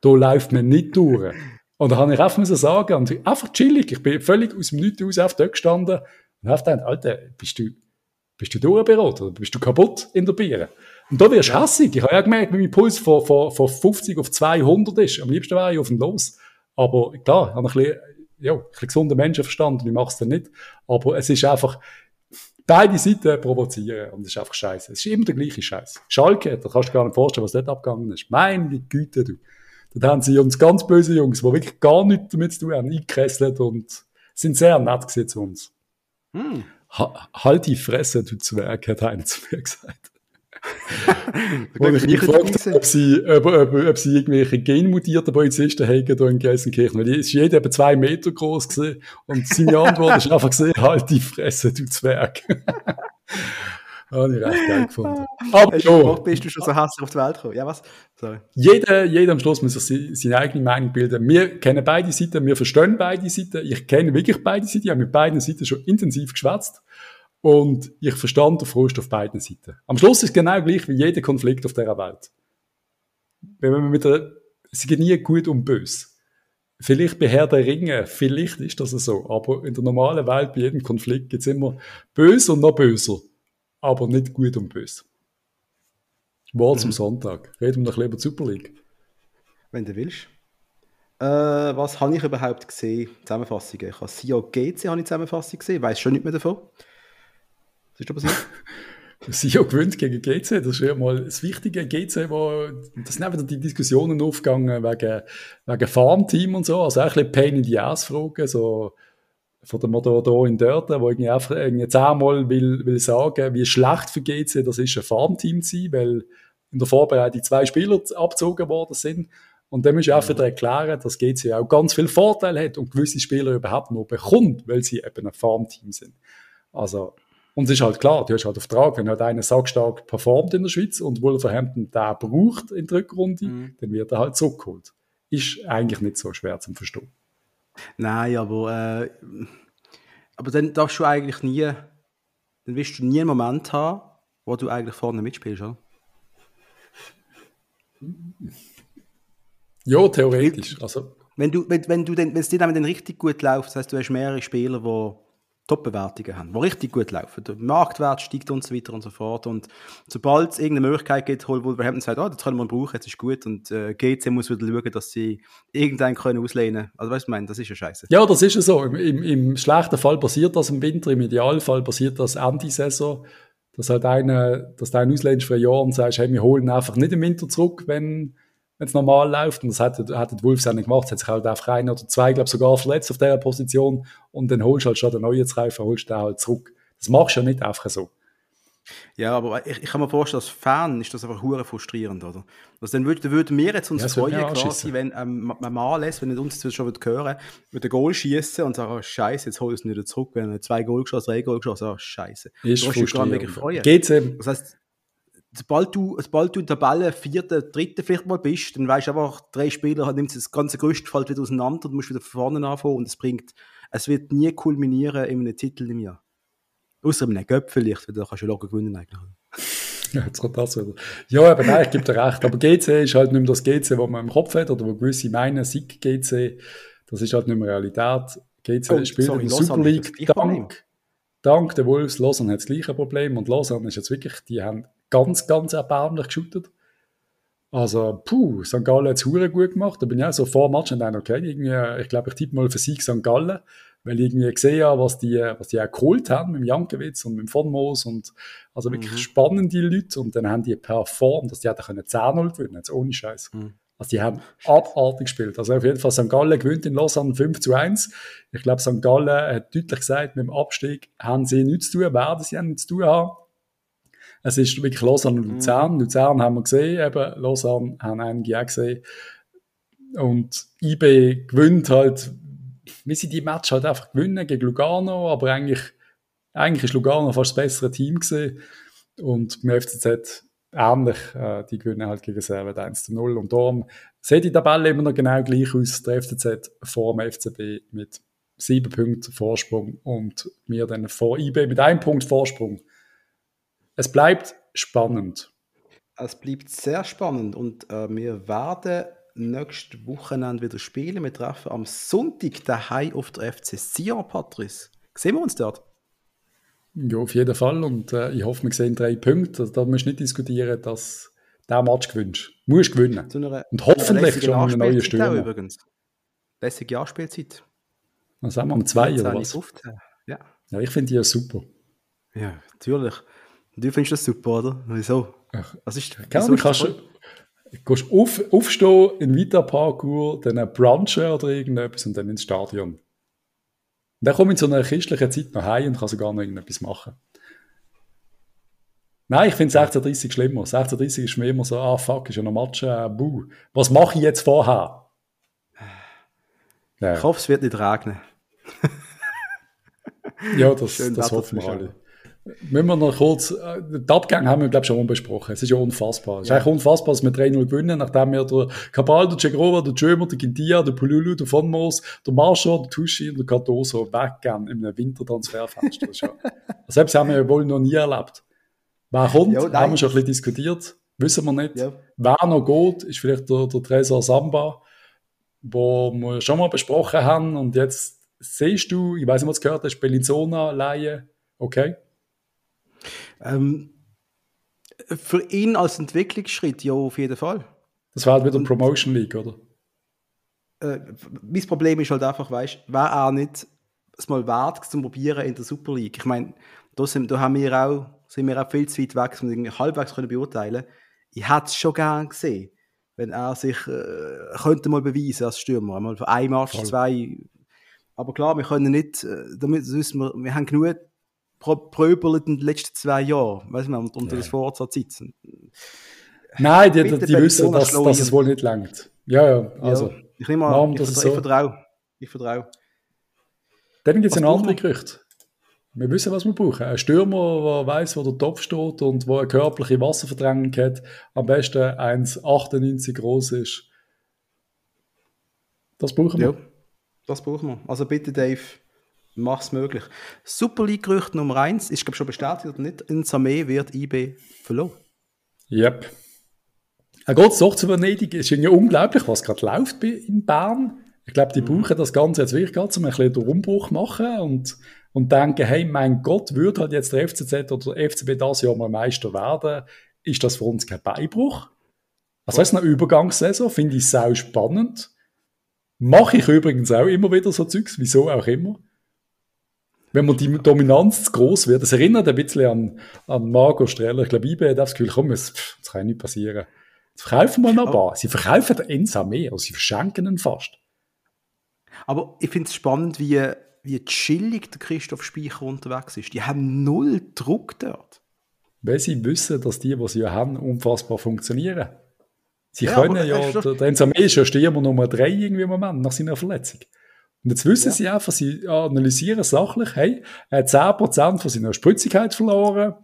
Da läuft man nicht durch. Und da habe ich einfach müssen sagen, und einfach chillig, ich bin völlig aus dem Nichts aus auf dort gestanden und habe gedacht, Alter, bist du, bist du durchberaten oder bist du kaputt in der Biere? Und da wirst du hässig. Ich habe ja gemerkt, wie mein Puls von, von, von 50 auf 200 ist. Am liebsten wäre ich auf den Los. Aber klar, ich habe ein bisschen, ja, ein bisschen gesunden Menschenverstand und ich mache es dann nicht. Aber es ist einfach, beide Seiten provozieren und es ist einfach scheiße. Es ist immer der gleiche Scheiß. Schalke, da kannst du gar nicht vorstellen, was dort abgegangen ist. Meine Güte, du. Da haben sie uns ganz böse Jungs, die wirklich gar nichts damit zu tun haben, eingekesselt und sind sehr nett zu uns. Hm. Ha halt die Fresse, du Zwerg, hat einer zu mir gesagt. und ich mich gefragt ob sie, ob, ob, ob sie irgendwelche genmutierten Polizisten haben hier in Gelsenkirchen. Weil es ist jeder etwa zwei Meter groß gewesen. Und seine Antwort ist einfach gesehen, halt die Fresse, du Zwerg. Habe ich recht geil gefunden. Aber ja. bist du schon so hässlich auf die Welt gekommen? Ja, was? Sorry. Jeder, jeder am Schluss muss sich seine eigene Meinung bilden. Wir kennen beide Seiten, wir verstehen beide Seiten. Ich kenne wirklich beide Seiten. Ich habe mit beiden Seiten schon intensiv geschwätzt. Und ich verstand den Frust auf beiden Seiten. Am Schluss ist es genau gleich wie jeder Konflikt auf dieser Welt. Wenn man mit der, es geht nie gut und böse. Vielleicht bei Herr der Ringe, vielleicht ist das so, aber in der normalen Welt, bei jedem Konflikt gibt es immer böse und noch böser aber nicht gut und böse. Wahl zum mhm. Sonntag. Reden wir noch lieber Super League. Wenn du willst. Äh, was habe ich überhaupt gesehen? Zusammenfassungen. Ich habe Sio GC habe ich Zusammenfassung gesehen. Weiß schon nicht mehr davon. Was ist da passiert? Sio gewinnt gegen GC. Das ist ja mal das Wichtige. GC, wo, das sind wieder die Diskussionen aufgegangen wegen, wegen Farmteam und so. Also auch ein bisschen Pain in the Ass Fragen. So, von der Moderatorin in Dörten, wo irgendwie einfach irgendwie zehnmal will, will sagen, wie schlecht für GC das ist, ein Farmteam zu sein, weil in der Vorbereitung zwei Spieler abgezogen worden sind. Und dann muss ich auch wieder erklären, dass GC auch ganz viel Vorteile hat und gewisse Spieler überhaupt nur bekommt, weil sie eben ein Farmteam sind. Also, und es ist halt klar, du hast halt Auftrag, wenn halt einer sackstark performt in der Schweiz und Wolverhampton da braucht in der Rückrunde, mhm. dann wird er halt zurückgeholt. Ist eigentlich nicht so schwer zu verstehen. Nein, aber, äh, aber dann darfst du eigentlich nie, dann wirst du nie einen Moment haben, wo du eigentlich vorne mitspielst, oder? Ja, theoretisch. Also. Wenn, du, wenn, wenn, du wenn es dir dann richtig gut läuft, das heißt, du hast mehrere Spieler, die Top-Bewertungen haben, die richtig gut laufen. Der Marktwert steigt und so weiter und so fort. Und sobald es irgendeine Möglichkeit gibt, wo Wolverhampton sagt, oh, das können wir brauchen, jetzt ist gut. Und äh, GC muss wieder schauen, dass sie irgendeinen können auslehnen. Also weißt du, das ist ja scheiße. Ja, das ist ja so. Im, im, Im, schlechten Fall passiert das im Winter, im Idealfall passiert das Ende Saison. Dass halt einer, dass du einen auslehnst für ein Jahr und sagst, hey, wir holen einfach nicht im Winter zurück, wenn, wenn es normal läuft. Und das hat, hat die Wolves auch nicht gemacht. Es hat sich halt einfach ein oder zwei, glaube sogar verletzt auf dieser Position. Und dann holst du halt schon den neuen Reifen, holst du den halt zurück. Das machst du ja nicht einfach so. Ja, aber ich, ich kann mir vorstellen, als Fan ist das einfach hure frustrierend, oder? Also dann würden würd wir jetzt uns ja, freuen, quasi, wenn ähm, man mal lässt, wenn uns das schon hören mit dem Goal schießen und sagen, oh, Scheiße, jetzt hol es nicht zurück, wenn er zwei Goal geschossen, drei Goal geschossen, oh, Scheiße. Ist du frustrierend. freuen. Geht's eben. Das heißt, sobald du, sobald du in der Tabelle vierter, dritter vielleicht mal bist, dann weißt du einfach, drei Spieler nimmt das ganze Gerüst fällt wieder auseinander, du musst wieder von vorne anfangen und es bringt, es wird nie kulminieren in einem Titel im Jahr. Außer einem Göpp vielleicht, weil da kannst du locker gewinnen eigentlich. Ja, jetzt kommt das wieder. Ja, aber nein, ich gebe dir recht. Aber GC ist halt nicht mehr das GC, das man im Kopf hat, oder wo gewisse meinen, Sieg GC, das ist halt nicht mehr Realität. GC oh, spielt sorry, in der Super League dank, dank der Wolves. Lausanne hat das gleiche Problem und Lausanne ist jetzt wirklich, die haben ganz, ganz erbärmlich geshootet. Also, puh, St. Gallen hat es gut gemacht. Da bin ich auch so vor Match und dann, okay, irgendwie, ich glaube, ich tippe mal für Sieg St. Gallen weil ich irgendwie gesehen habe, was die, was die auch geholt haben mit dem Jankewitz und mit dem Von Moos und also wirklich mhm. spannende Leute und dann haben die performt, dass die hätten können 10-0 gewinnen, jetzt ohne Scheiß. Mhm. Also die haben abartig gespielt. Also auf jeden Fall St. Gallen gewinnt in Lausanne 5 zu 1. Ich glaube, St. Gallen hat deutlich gesagt, mit dem Abstieg haben sie nichts zu tun, werden sie nichts zu tun haben. Es ist wirklich Lausanne und Luzern. Mhm. Luzern haben wir gesehen, eben Lausanne haben einige auch gesehen. Und IB gewinnt halt wie sie die Match halt einfach gewinnen gegen Lugano, aber eigentlich, eigentlich ist Lugano fast das bessere Team gewesen. Und beim FCZ ähnlich, äh, die gewinnen halt gegen Servet 1 zu 0. Und darum sieht die Tabelle immer noch genau gleich aus. Der FCZ vor dem FCB mit sieben Punkten Vorsprung und wir dann vor IB mit einem Punkt Vorsprung. Es bleibt spannend. Es bleibt sehr spannend und äh, wir werden nächstes Wochenende wieder spielen. Wir treffen am Sonntag daheim auf der FC Sion, Patrice. Sehen wir uns dort? Ja, auf jeden Fall. Und äh, ich hoffe, wir sehen drei Punkte. Also, da musst du nicht diskutieren, dass der Match gewinnst. Du musst gewinnen. Einer, und hoffentlich schon eine neue Stürmer. übrigens. Lässige Anspielzeit. Was haben wir, um zwei oder was? Ja. ja, ich finde die ja super. Ja, natürlich. Du findest das super, oder? Wieso? Was ist, wieso ist kannst, gehst auf, aufstehen in Vita-Parkour, dann brunchen oder irgendetwas und dann ins Stadion. Und dann komme ich zu einer christlichen Zeit nach Hause und kann sogar noch irgendetwas machen. Nein, ich finde 1630 schlimmer. 1630 ist mir immer so, ah fuck, ist ja noch Match, äh, buh. Was mache ich jetzt vorher? Ja. Ich hoffe, es wird nicht regnen. ja, das, das hoffen wir alle. Müssen wir noch kurz, äh, den Abgang haben wir, glaube ich, schon besprochen. Es ist ja unfassbar. Es ist eigentlich unfassbar, dass wir 3-0 gewinnen, nachdem wir der Cabal, der Cegrova, der Jömer, der Gindia, der Pululu, der Von Moos, der Marshall, der Tuschi und der Cardoso weggehen einem Wintertransferfenster. Selbst haben wir ja wohl noch nie erlebt. Wer kommt, ja, haben wir schon ein bisschen diskutiert. Wissen wir nicht. Ja. Wer noch geht, ist vielleicht der, der Tresor Samba, wo wir schon mal besprochen haben und jetzt siehst du, ich weiß nicht, was du gehört hast, Bellinzona, Laie, okay. Ähm, für ihn als Entwicklungsschritt, ja, auf jeden Fall. Das war halt wieder Und, Promotion League, oder? Äh, mein Problem ist halt einfach, weißt du, wäre er nicht es mal wert zu probieren in der Super League. Ich meine, da, sind, da haben wir auch, sind wir auch viel zu weit weg, um irgendwie halbwegs können beurteilen Ich hätte es schon gern gesehen, wenn er sich äh, könnte mal beweisen als Stürmer. Mal für ein Match, zwei. Aber klar, wir können nicht, äh, damit wissen wir, wir haben genug pröbelt in den letzten zwei Jahren, weißt du, unter ja. das Forza sitzen. Nein, die, die, die wissen, dass, dass es wohl nicht langt. Ja, ja, also. Ja, ich nehme an, ich, vertra so. ich vertraue. Ich vertraue. Dann gibt es ein anderes Gerücht. Wir wissen, was wir brauchen. Ein Stürmer, der weiß, wo der Topf steht und wo eine körperliche Wasserverdrängung hat, am besten 1,98 groß ist. Das brauchen wir. Ja, das brauchen wir. Also bitte, Dave, Mach's möglich. Super League-Gerücht Nummer 1 ist, glaube schon bestätigt oder nicht. In Samé wird IB verloren. Yep. Er geht doch zu Venedig. Es ist ja unglaublich, was gerade läuft in Bern. Ich glaube, die mhm. brauchen das Ganze jetzt wirklich gerade, um ein bisschen den Umbruch machen und, und denken, hey, mein Gott, würde halt jetzt der FCZ oder der FCB das Jahr mal Meister werden, ist das für uns kein Beibruch? Also, das ist eine Übergangssaison, finde ich sau spannend. Mache ich übrigens auch immer wieder so Zeugs, wieso auch immer wenn man die Dominanz zu groß wird. Das erinnert ein bisschen an, an Marco Streller. Ich glaube, IB hat das Gefühl, komm, es, das kann nicht passieren. verkaufen wir noch ein paar. Sie verkaufen den Ensa mehr, also sie verschenken ihn fast. Aber ich finde es spannend, wie, wie chillig der Christoph Speicher unterwegs ist. Die haben null Druck dort. Weil sie wissen, dass die, die sie haben, unfassbar funktionieren. Sie ja, können ja, der, der Ensa ist ja Stürmer Nummer 3 irgendwie im Moment, nach seiner Verletzung. Und jetzt wissen ja. sie einfach, sie analysieren sachlich, hey, er hat 10% von seiner Spritzigkeit verloren,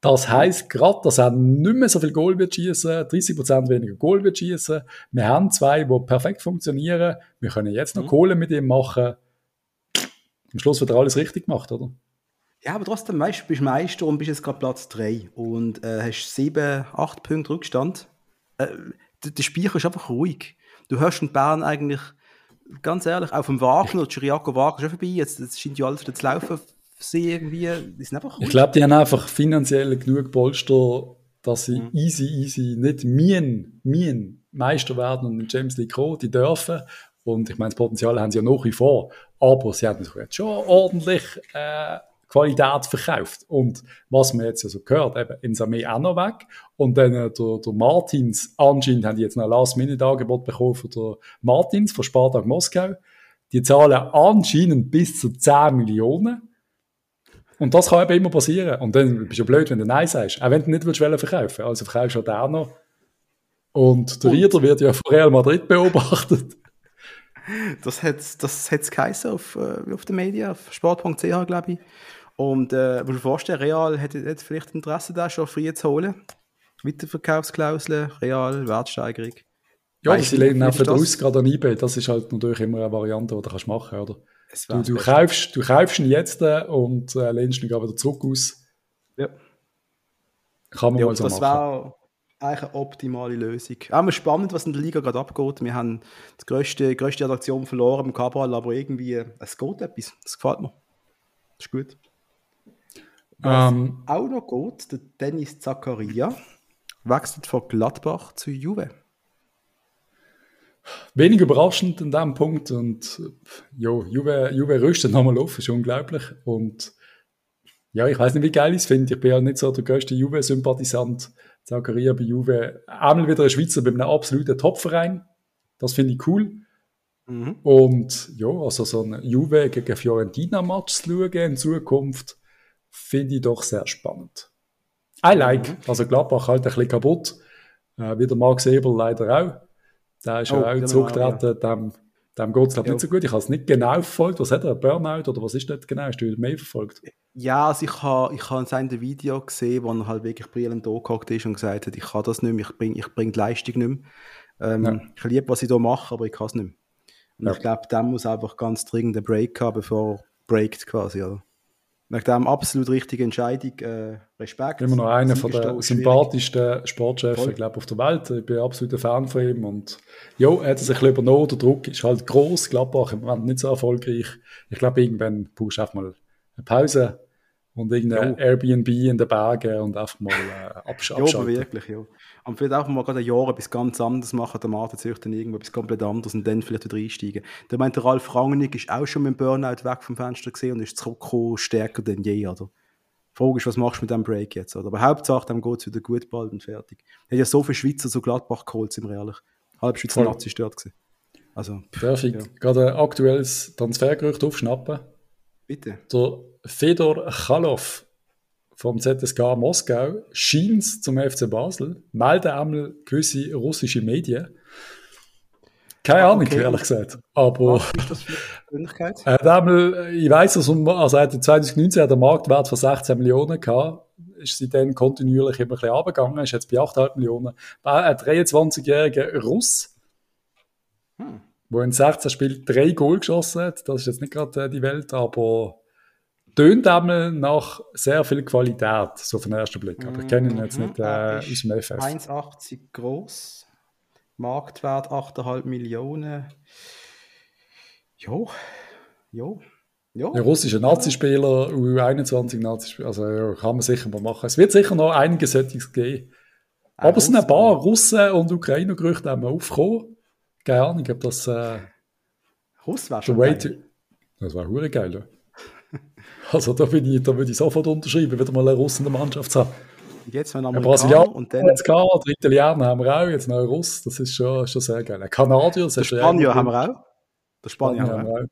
das heisst gerade, dass er nicht mehr so viel Goal wird schießen, 30% weniger Goal wird schießen. Wir haben zwei, die perfekt funktionieren. Wir können jetzt noch mhm. Kohle mit ihm machen. Am Schluss wird er alles richtig gemacht, oder? Ja, aber trotzdem, weißt, du bist Meister und bist jetzt gerade Platz 3 und äh, hast 7, 8 Punkte Rückstand. Äh, der, der Speicher ist einfach ruhig. Du hörst in Bern eigentlich, ganz ehrlich, auf dem Wagner, Chiriaco Wagner ist schon vorbei, jetzt, jetzt scheint ja alles wieder zu laufen sie irgendwie, die sind einfach Ich glaube, die haben einfach finanziell genug Polster, dass sie mhm. easy, easy nicht mien, mien Meister werden und in James League kommen, die dürfen. Und ich meine, das Potenzial haben sie ja noch wie vor. Aber sie haben jetzt schon ordentlich äh, Qualität verkauft. Und was man jetzt ja so gehört, eben in Samé auch noch weg. Und dann äh, der, der Martins, anscheinend haben die jetzt noch ein Last-Minute-Angebot bekommen von der Martins von Spartak Moskau. Die zahlen anscheinend bis zu 10 Millionen. Und das kann eben immer passieren. Und dann bist du blöd, wenn du Nein sagst. Auch wenn du nicht willst verkaufen Also verkaufst du halt auch noch. Und der Rieder wird ja von Real Madrid beobachtet. Das hat es das hat's geheißen auf, äh, auf den Medien, auf sport.ch, glaube ich. Und äh, musst du dir vorstellen, Real hätte, hätte vielleicht Interesse da schon früh zu holen. Weiterverkaufsklauseln, Real, Wertsteigerung. Ja, sie legen einfach aus, gerade an eBay. Das ist halt natürlich immer eine Variante, die du kannst machen kannst, oder? Du, du, kaufst, du kaufst ihn jetzt äh, und äh, lehnst ihn wieder zurück aus. Ja. Kann man ja, mal so das machen. Das eigentlich eine optimale Lösung. Auch spannend, was in der Liga gerade abgeht. Wir haben die größte, größte Attraktion verloren im Cabral, aber irgendwie, es geht etwas. Das gefällt mir. Das ist gut. Was ähm. auch noch geht, der Dennis Zakaria wechselt von Gladbach zu Juve wenig überraschend an diesem Punkt. Und jo, Juve, Juve rüstet nochmal auf, ist unglaublich. Und ja, ich weiß nicht, wie geil ich es finde. Ich bin ja nicht so der größte Juve-Sympathisant. Zakaria bei Juve. Einmal wieder ein Schweizer bei einem absoluten Topverein. Das finde ich cool. Mhm. Und ja, also so ein Juve gegen Fiorentina-Match zu schauen in Zukunft, finde ich doch sehr spannend. I like. Mhm. Also Gladbach halt ein bisschen kaputt. Äh, wie der Max Eber leider auch. Der ist oh, ja auch genau, zurückgetreten, ja. dem, dem geht es ja. nicht so gut. Ich habe es nicht genau verfolgt. Was hat er, Burnout oder was ist das genau? Hast du mehr verfolgt? Ja, also ich habe ich ha sein Video gesehen, wo er halt wirklich brillend angehockt ist und gesagt hat, ich kann das nicht mehr, ich bringe ich bring die Leistung nicht mehr. Ähm, ja. Ich liebe, was ich hier mache, aber ich kann es nicht mehr. Und ich glaube, der muss einfach ganz dringend einen Break haben, bevor er breakt quasi. Oder? Nach dem absolut richtige Entscheidung, äh, Respekt. Immer noch einer von der sympathischsten Sportchefs, ich glaube, auf der Welt. Ich bin absolut ein Fan von ihm. Und ja, er hat sich ein bisschen übernommen. Der Druck ist halt groß. Gladbach im Moment nicht so erfolgreich. Ich glaube, irgendwann brauchst du einfach mal eine Pause und irgendein ja. Airbnb in den Bergen und einfach mal äh, abschalten. Ja, wirklich, ja. Und vielleicht auch mal gerade ein Jahr etwas ganz anderes machen, der Martin dann irgendwo etwas komplett anderes und dann vielleicht wieder einsteigen. Der meint, der Ralf Rangnick ist auch schon mit dem Burnout weg vom Fenster gesehen und ist zurückgekommen, stärker denn je, oder? Die Frage ist, was machst du mit dem Break jetzt, oder? Aber Hauptsache, dann geht es wieder gut bald und fertig. Er hat ja so viele Schweizer so Gladbach geholt, sind wir ehrlich. Halb Schweizer Voll. Nazi stört gewesen. Also, Perfekt. Ja. Gerade ein aktuelles Transfergerücht aufschnappen. Bitte. Der Fedor Chalov vom ZSK Moskau scheint zum FC Basel, melden einmal gewisse russische Medien. Keine ah, Ahnung, okay. ehrlich gesagt. Aber. Was ist das für eine Persönlichkeit? einmal, ich weiß, dass um, also er 2019 hat der Marktwert von 16 Millionen gehabt. Ist sie dann kontinuierlich immer ein bisschen runtergegangen, ist jetzt bei 8,5 Millionen. Ein 23-jähriger Russ, hm. wo in 16 Spielen drei Goal geschossen hat. Das ist jetzt nicht gerade äh, die Welt, aber tönt einmal nach sehr viel Qualität, so von ersten Blick. Aber ich kenne ihn jetzt nicht äh, aus dem FF. 1,80 groß, Marktwert 8,5 Millionen. Jo, jo. Ja. Der russische Nazispieler, U21 Nazispieler, also ja, kann man sicher mal machen. Es wird sicher noch einige Settings geben. Aber es sind ein paar Russen und Ukrainer-Gerüchte aufgekommen. Keine Ahnung, ob das. Äh, Russ war schon geil. Das war hure geil. Ja. Also da, bin ich, da würde ich sofort unterschreiben, wieder mal eine Russen in der Mannschaft haben. Jetzt ein Amerikaner Brasilianer und dann... Jetzt der Italiener haben wir auch, jetzt noch ein Russ, das ist schon, schon sehr geil. Ein Kanadier, das ist Spanier haben wir auch. Der Spanier, haben wir auch.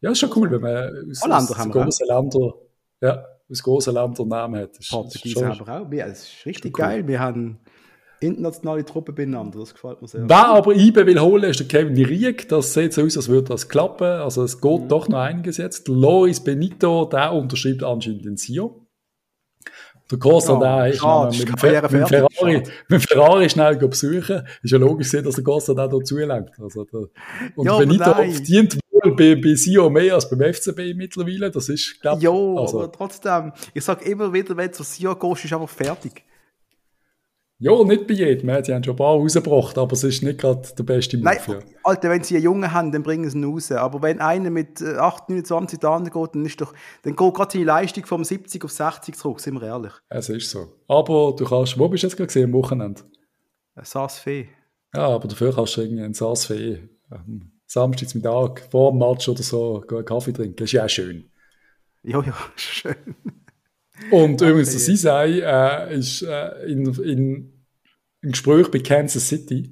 Ja, ist schon cool, wenn man aus, Holländer aus haben großen Ländern, ja, aus großen Ländern Namen hat. Portugiesen haben wir auch. Ja, das ist richtig geil. Cool. Wir haben internationale Truppen beieinander. Das gefällt mir sehr. Wer aber IBE will holen, ist der Kevin Rieg. Das sieht so aus, als würde das klappen. Also es geht mhm. doch noch einiges jetzt. Loris Benito, der unterschreibt anscheinend den Sio. Der Corsa, ja, der ist schade, mit, dem mit, Ferrari, mit Ferrari schnell besuchen. Ist ja logisch, dass der Corsa da zulenkt. Also der, und ja, Benito verdient wohl bei, bei Sio mehr als beim FCB mittlerweile. Das ist, glaube ich. Ja, also, aber trotzdem, ich sage immer wieder, wenn du zu Sio gehst, ist einfach fertig. Ja, nicht bei jedem. Die haben schon ein paar rausgebracht, aber es ist nicht gerade der beste Move. Nein, ja. Alter, wenn sie einen Jungen haben, dann bringen sie ihn raus. Aber wenn einer mit 8, 29 Jahren geht, dann, ist doch, dann geht gerade seine Leistung vom 70 auf 60 zurück, sind wir ehrlich. Es ist so. Aber du kannst, wo bist du jetzt gerade gesehen, am Wochenende? Saas-Fee. Ja, aber dafür kannst du irgendwie einen Saas-Fee ähm, Samstagsmittag vor dem Match oder so einen Kaffee trinken. Das ist ja auch schön. Ja, ja, schön. Und übrigens, der Sisei äh, ist äh, in, in im Gespräch bei Kansas City.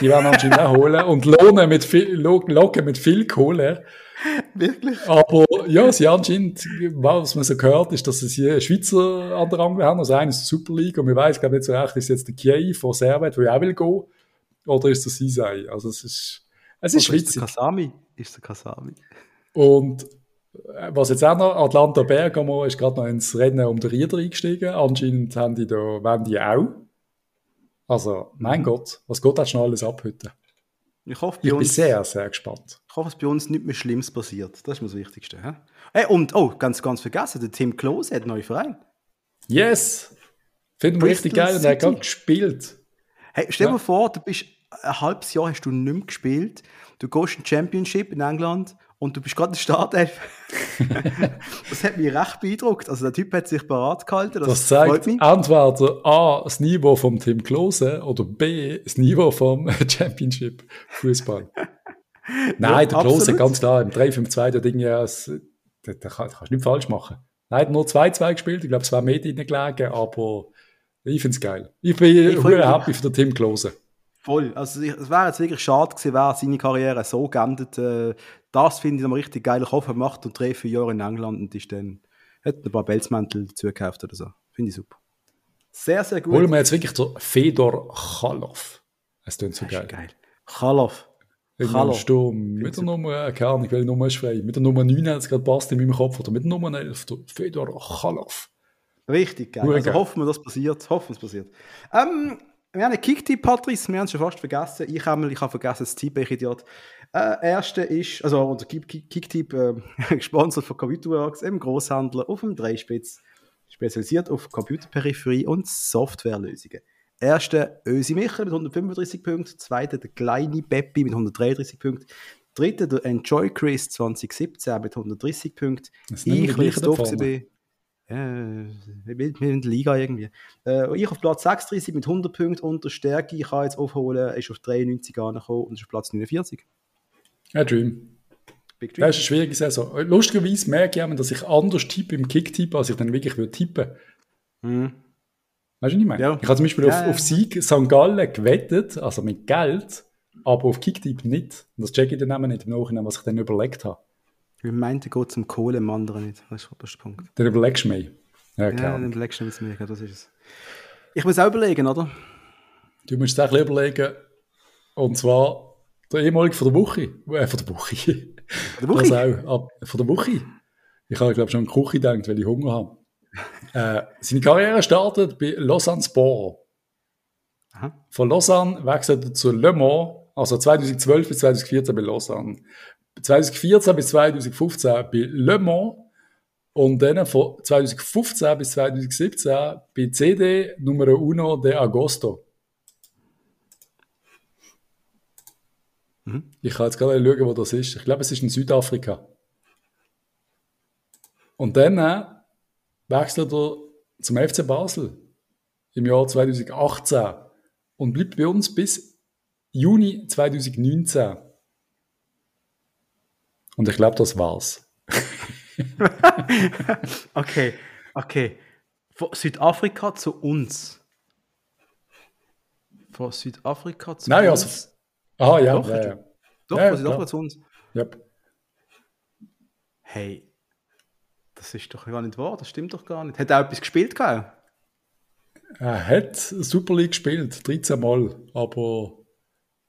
Die werden anscheinend auch holen und lohnen mit viel, locken mit viel Kohle. Wirklich? Aber ja, sie anscheinend, was man so gehört, ist, dass sie einen Schweizer an der Angel haben, also eines Super League, und wir weiß glaube nicht so recht, ist jetzt der Kiei von Servet, der auch will gehen, oder ist der Sisei? Also es ist, es ist Schweizer. Ist der Kasami? Ist der Kasami. Und was jetzt auch noch, Atlanta Bergamo ist gerade noch ins Rennen um den Rieder eingestiegen. Anscheinend haben die da, wollen die auch. Also, mein. Gott, was geht da schon alles ab heute? Ich, hoffe, ich bin sehr, sehr gespannt. Ich hoffe, dass bei uns nicht mehr Schlimmes passiert. Das ist mir das Wichtigste. He? Hey, und, oh, ganz, ganz vergessen, der Tim Klose hat einen neuen Verein. Yes! Finde ich richtig geil und er hat gerade gespielt. Hey, stell dir ja. vor, du bist ein halbes Jahr hast du nicht mehr gespielt. Du gehst in Championship in England und du bist gerade in der Startelf. das hat mich recht beeindruckt. Also der Typ hat sich parat gehalten. Das, das zeigt entweder A, das Niveau vom Tim Klose oder B, das Niveau vom Championship Fußball. Nein, der Klose, ganz klar, im 3-5-2, der Ding ja, das, das, das kannst du nicht falsch machen. Nein, nur 2-2 gespielt, ich glaube, es war mehr gelegen, aber ich finde es geil. Ich bin ich happy für den Tim Klose. Voll. Also es wäre jetzt wirklich schade gewesen, wäre seine Karriere so geendet. Äh, das finde ich dann richtig geil. Ich hoffe, er macht und drei, vier Jahre in England und ist dann, hat ein paar Belzmäntel zugekauft oder so. Finde ich super. Sehr, sehr gut. Holen wir jetzt wirklich den Fedor Chalov. Es klingt so geil. geil. Chalov. Chalov. Sturm. Mit der Nummer, keine Ahnung, welche Nummer ist frei. Mit der Nummer 9 hat es gerade passt in meinem Kopf. Oder mit der Nummer 11, der Fedor Chalov. Richtig geil. also geil. hoffen wir, dass passiert. Hoffen, es passiert. Ähm, wir haben einen Kicktipp, Patrice, wir haben es schon fast vergessen. Ich habe ich habe vergessen, das Tipp, ich Idiot. Äh, erste ist, also unser Kicktipp, äh, gesponsert von Computerworks, im Großhandel auf dem Dreispitz, spezialisiert auf Computerperipherie und Softwarelösungen. Erster Ösi Michael mit 135 Punkten, zweiter der kleine Beppi mit 133 Punkten, dritter der Enjoy Chris 2017 mit 130 Punkten. Ich, weil ich doof war, äh, mit, mit der Liga irgendwie. Äh, ich auf Platz 36 mit 100 Punkten unter Stärke. Ich kann jetzt aufholen, ist auf 93 angekommen und ist auf Platz 49. Ja, Dream. Big Dream. Das ist eine schwierige Saison. Lustigerweise merke ich, dass ich anders tippe im Kick-Tipp, als ich dann wirklich würde tippen mhm. Weißt du, was ich meine? Ja. Ich habe zum Beispiel ja, auf, auf Sieg St. Gallen gewettet, also mit Geld, aber auf Kicktipp nicht. Und das checke ich dann nicht im Nachhinein, was ich dann überlegt habe. Ich meinte, geht zum Kohle, im anderen nicht. Das ist der Punkt. Dann überlegst du mehr. Ja, klar. Ja, dann überlegst du mehr, das ist es. Ich muss auch überlegen, oder? Du musst es auch überlegen. Und zwar der ehemalige von der Woche. Äh, von der Woche. Von der? Das auch. von der Woche. Ich habe, glaube schon an die Küche gedacht, weil ich Hunger habe. äh, seine Karriere startet bei Lausanne Sport. Aha. Von Lausanne wechselt er zu Le Mans, also 2012 bis 2014 bei Lausanne. 2014 bis 2015 bei Le Mans und dann von 2015 bis 2017 bei CD Numero Uno de Agosto. Mhm. Ich kann jetzt gerade schauen, wo das ist. Ich glaube, es ist in Südafrika. Und dann äh, wechselt er zum FC Basel im Jahr 2018 und bleibt bei uns bis Juni 2019. Und ich glaube, das war's. okay, okay. Von Südafrika zu uns. Von Südafrika zu Nein, uns. also. Ah, ja. Doch, ja, ja. Doch, Ja, klar. zu uns. Yep. Hey, das ist doch gar nicht wahr, das stimmt doch gar nicht. Hat er auch etwas gespielt gehabt? Er hat Super League gespielt, 13 Mal, aber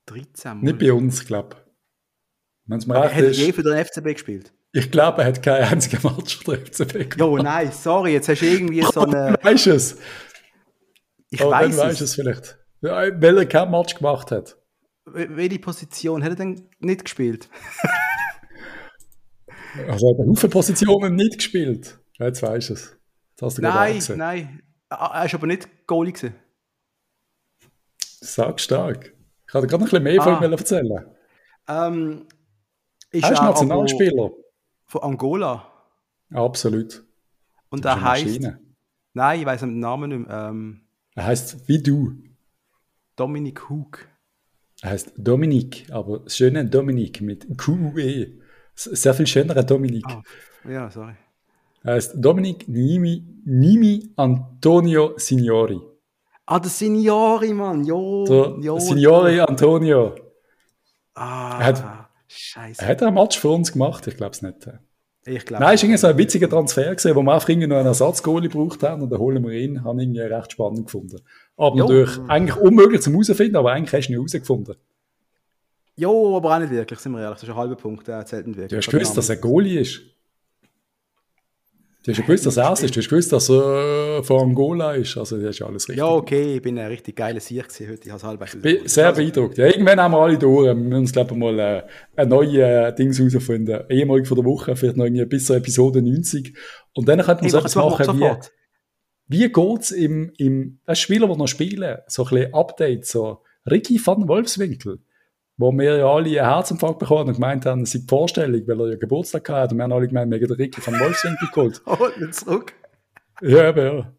13 Mal. nicht bei uns, glaube ich. Es Aber hat er ist, je für den FCB gespielt? ich glaube, er hat keinen einzigen Match für den FCB gemacht. Jo, nein, sorry, jetzt hast du irgendwie so eine. Weißt du es? Ich weiß dann weißt du es. es vielleicht. Ja, weil er kein Match gemacht hat. Wel- Welche Position hat er denn nicht gespielt? Also er hat eine Haufen Positionen nicht gespielt. Jetzt weißt du es. Jetzt hast du Nein, nein. Ah, Er ist aber nicht Goalie gewesen. Sag stark. Ich kann dir gerade noch ein bisschen mehr von Ah. ihm erzählen. Ähm, ist Er ist Nationalspieler. Von Angola. Absolut. Und er heißt. Nein, ich weiß den Namen nicht mehr. Ähm, Er heißt wie du. Dominik Hug. Er heißt Dominik, aber das schöne Dominik mit QUE. Sehr viel schönerer Dominik. Ah, ja, sorry. Er heißt Dominik Nimi, Nimi Antonio Signori. Ah, der Signori, Mann. Jo, Der jo, Signori Antonio. Ah, Er hat- Scheiße. Er hat einen Match für uns gemacht, ich glaube es nicht. Ich glaube. Nein, es war irgendwie so ein witziger Transfer, gewesen, wo wir einfach irgendwie noch einen Ersatzgoalie gebraucht haben und dann holen wir ihn. Habe ich irgendwie recht spannend gefunden. Aber Jo. natürlich eigentlich unmöglich zum herausfinden, aber eigentlich hast du ihn herausgefunden. Jo, aber auch nicht wirklich, sind wir ehrlich. Das ist ein halber Punkt, der zählt nicht wirklich. Du hast gewusst, dass er Goalie ist. Du hast gewusst, dass er es ist. Du hast gewusst, dass er von Angola ist. Also, das ist ja alles richtig. Ja, okay, ich bin ein richtig geiler Sieg gewesen heute. Ich habe halb Bin sehr beeindruckt. Ja, irgendwann haben wir alle durch. Wir müssen uns, glaube ich, mal äh, ein neues äh, Ding herausfinden. Ehemalig von der Woche, vielleicht noch irgendwie bis zur Episode 90. Und dann könnte man so etwas machen wie, wie geht's im, im das Spieler, die noch spielen, so ein bisschen Update, so Ricky van Wolfswinkel, wo wir ja alle einen Herzinfarkt bekommen und gemeint haben, es sei die Vorstellung, weil er ja Geburtstag hatte und wir haben alle gemeint, wir haben den Ricky van Wolfswinkel geholt. Holt ihn zurück. Ja, aber ja.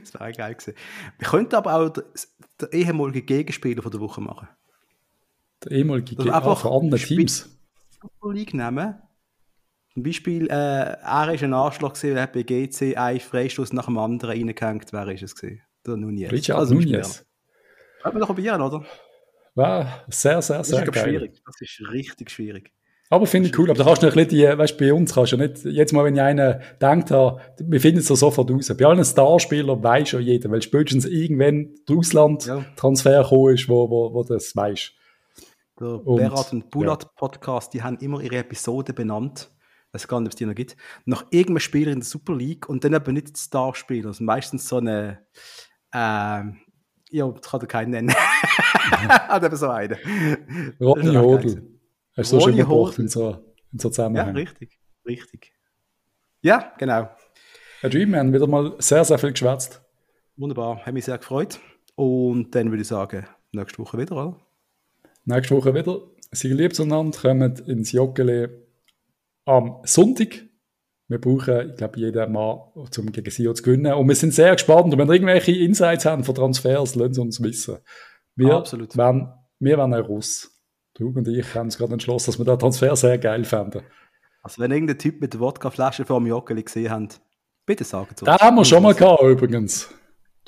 Das wäre geil gewesen. Wir könnten aber auch den, den ehemaligen Gegenspieler von der Woche machen. Der ehemalige Also Ge- einfach ah, von anderen Teams. Super League nehmen. Zum Beispiel, äh, er ist ein Arschloch gewesen, er hat bei GC einen Freistoß nach dem anderen reingehängt. Wer ist es gewesen? Der Nunez. Richard Also, Nunez. Können wir doch probieren, oder? War sehr, sehr, Das sehr ist glaub, geil. schwierig. Das ist richtig schwierig. Aber finde ich cool. Aber da kannst du noch ein bisschen, die, weißt, bei uns kannst du ja nicht, jetzt mal, wenn ich einen denkt habe, wir finden es ja sofort raus. Bei allen Starspielern weiß ja jeder, weil spätestens irgendwann der Ausland-Transfer gekommen ist, wo, wo, wo das weiß. Der Und, Berat und Bulat Podcast, die haben immer ihre Episode benannt. Ich weiß gar nicht, ob es die noch gibt. Nach irgendeinem Spieler in der Super League und dann aber nicht die Starspieler. Also meistens so eine, ähm, ja, das kann er keinen nennen. Hat eben so einen. Ronny Hodl. gewesen. Hast du so schon gebraucht in so, in so Ja, Zusammenhang. richtig. Richtig. Ja, genau. Herr Dream, wir haben wieder mal sehr, sehr viel geschwätzt. Wunderbar. Hat mich sehr gefreut. Und dann würde ich sagen, nächste Woche wieder, oder? Nächste Woche wieder. Seid lieb zueinander, kommt ins Joggeli am Sonntag. Wir brauchen, ich glaube, jeden Mann, um gegen Sio zu gewinnen. Und wir sind sehr gespannt. Und wenn ihr irgendwelche Insights haben von Transfers, lasst es uns wissen. Wir Absolut. Werden, wir werden ein Russ. Du und ich haben uns gerade entschlossen, dass wir den Transfer sehr geil fänden. Also, wenn irgendein Typ mit der Wodkaflasche vor dem Joggeli gesehen habt, bitte sagen es uns. Den haben wir schon mal gehabt, übrigens.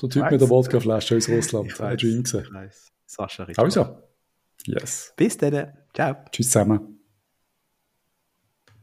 Der Typ mit der Wodkaflasche aus Russland. Ich Hat weiß, ich weiß. Sascha Richter. Also. Yes. Bis dann. Ciao. Tschüss zusammen.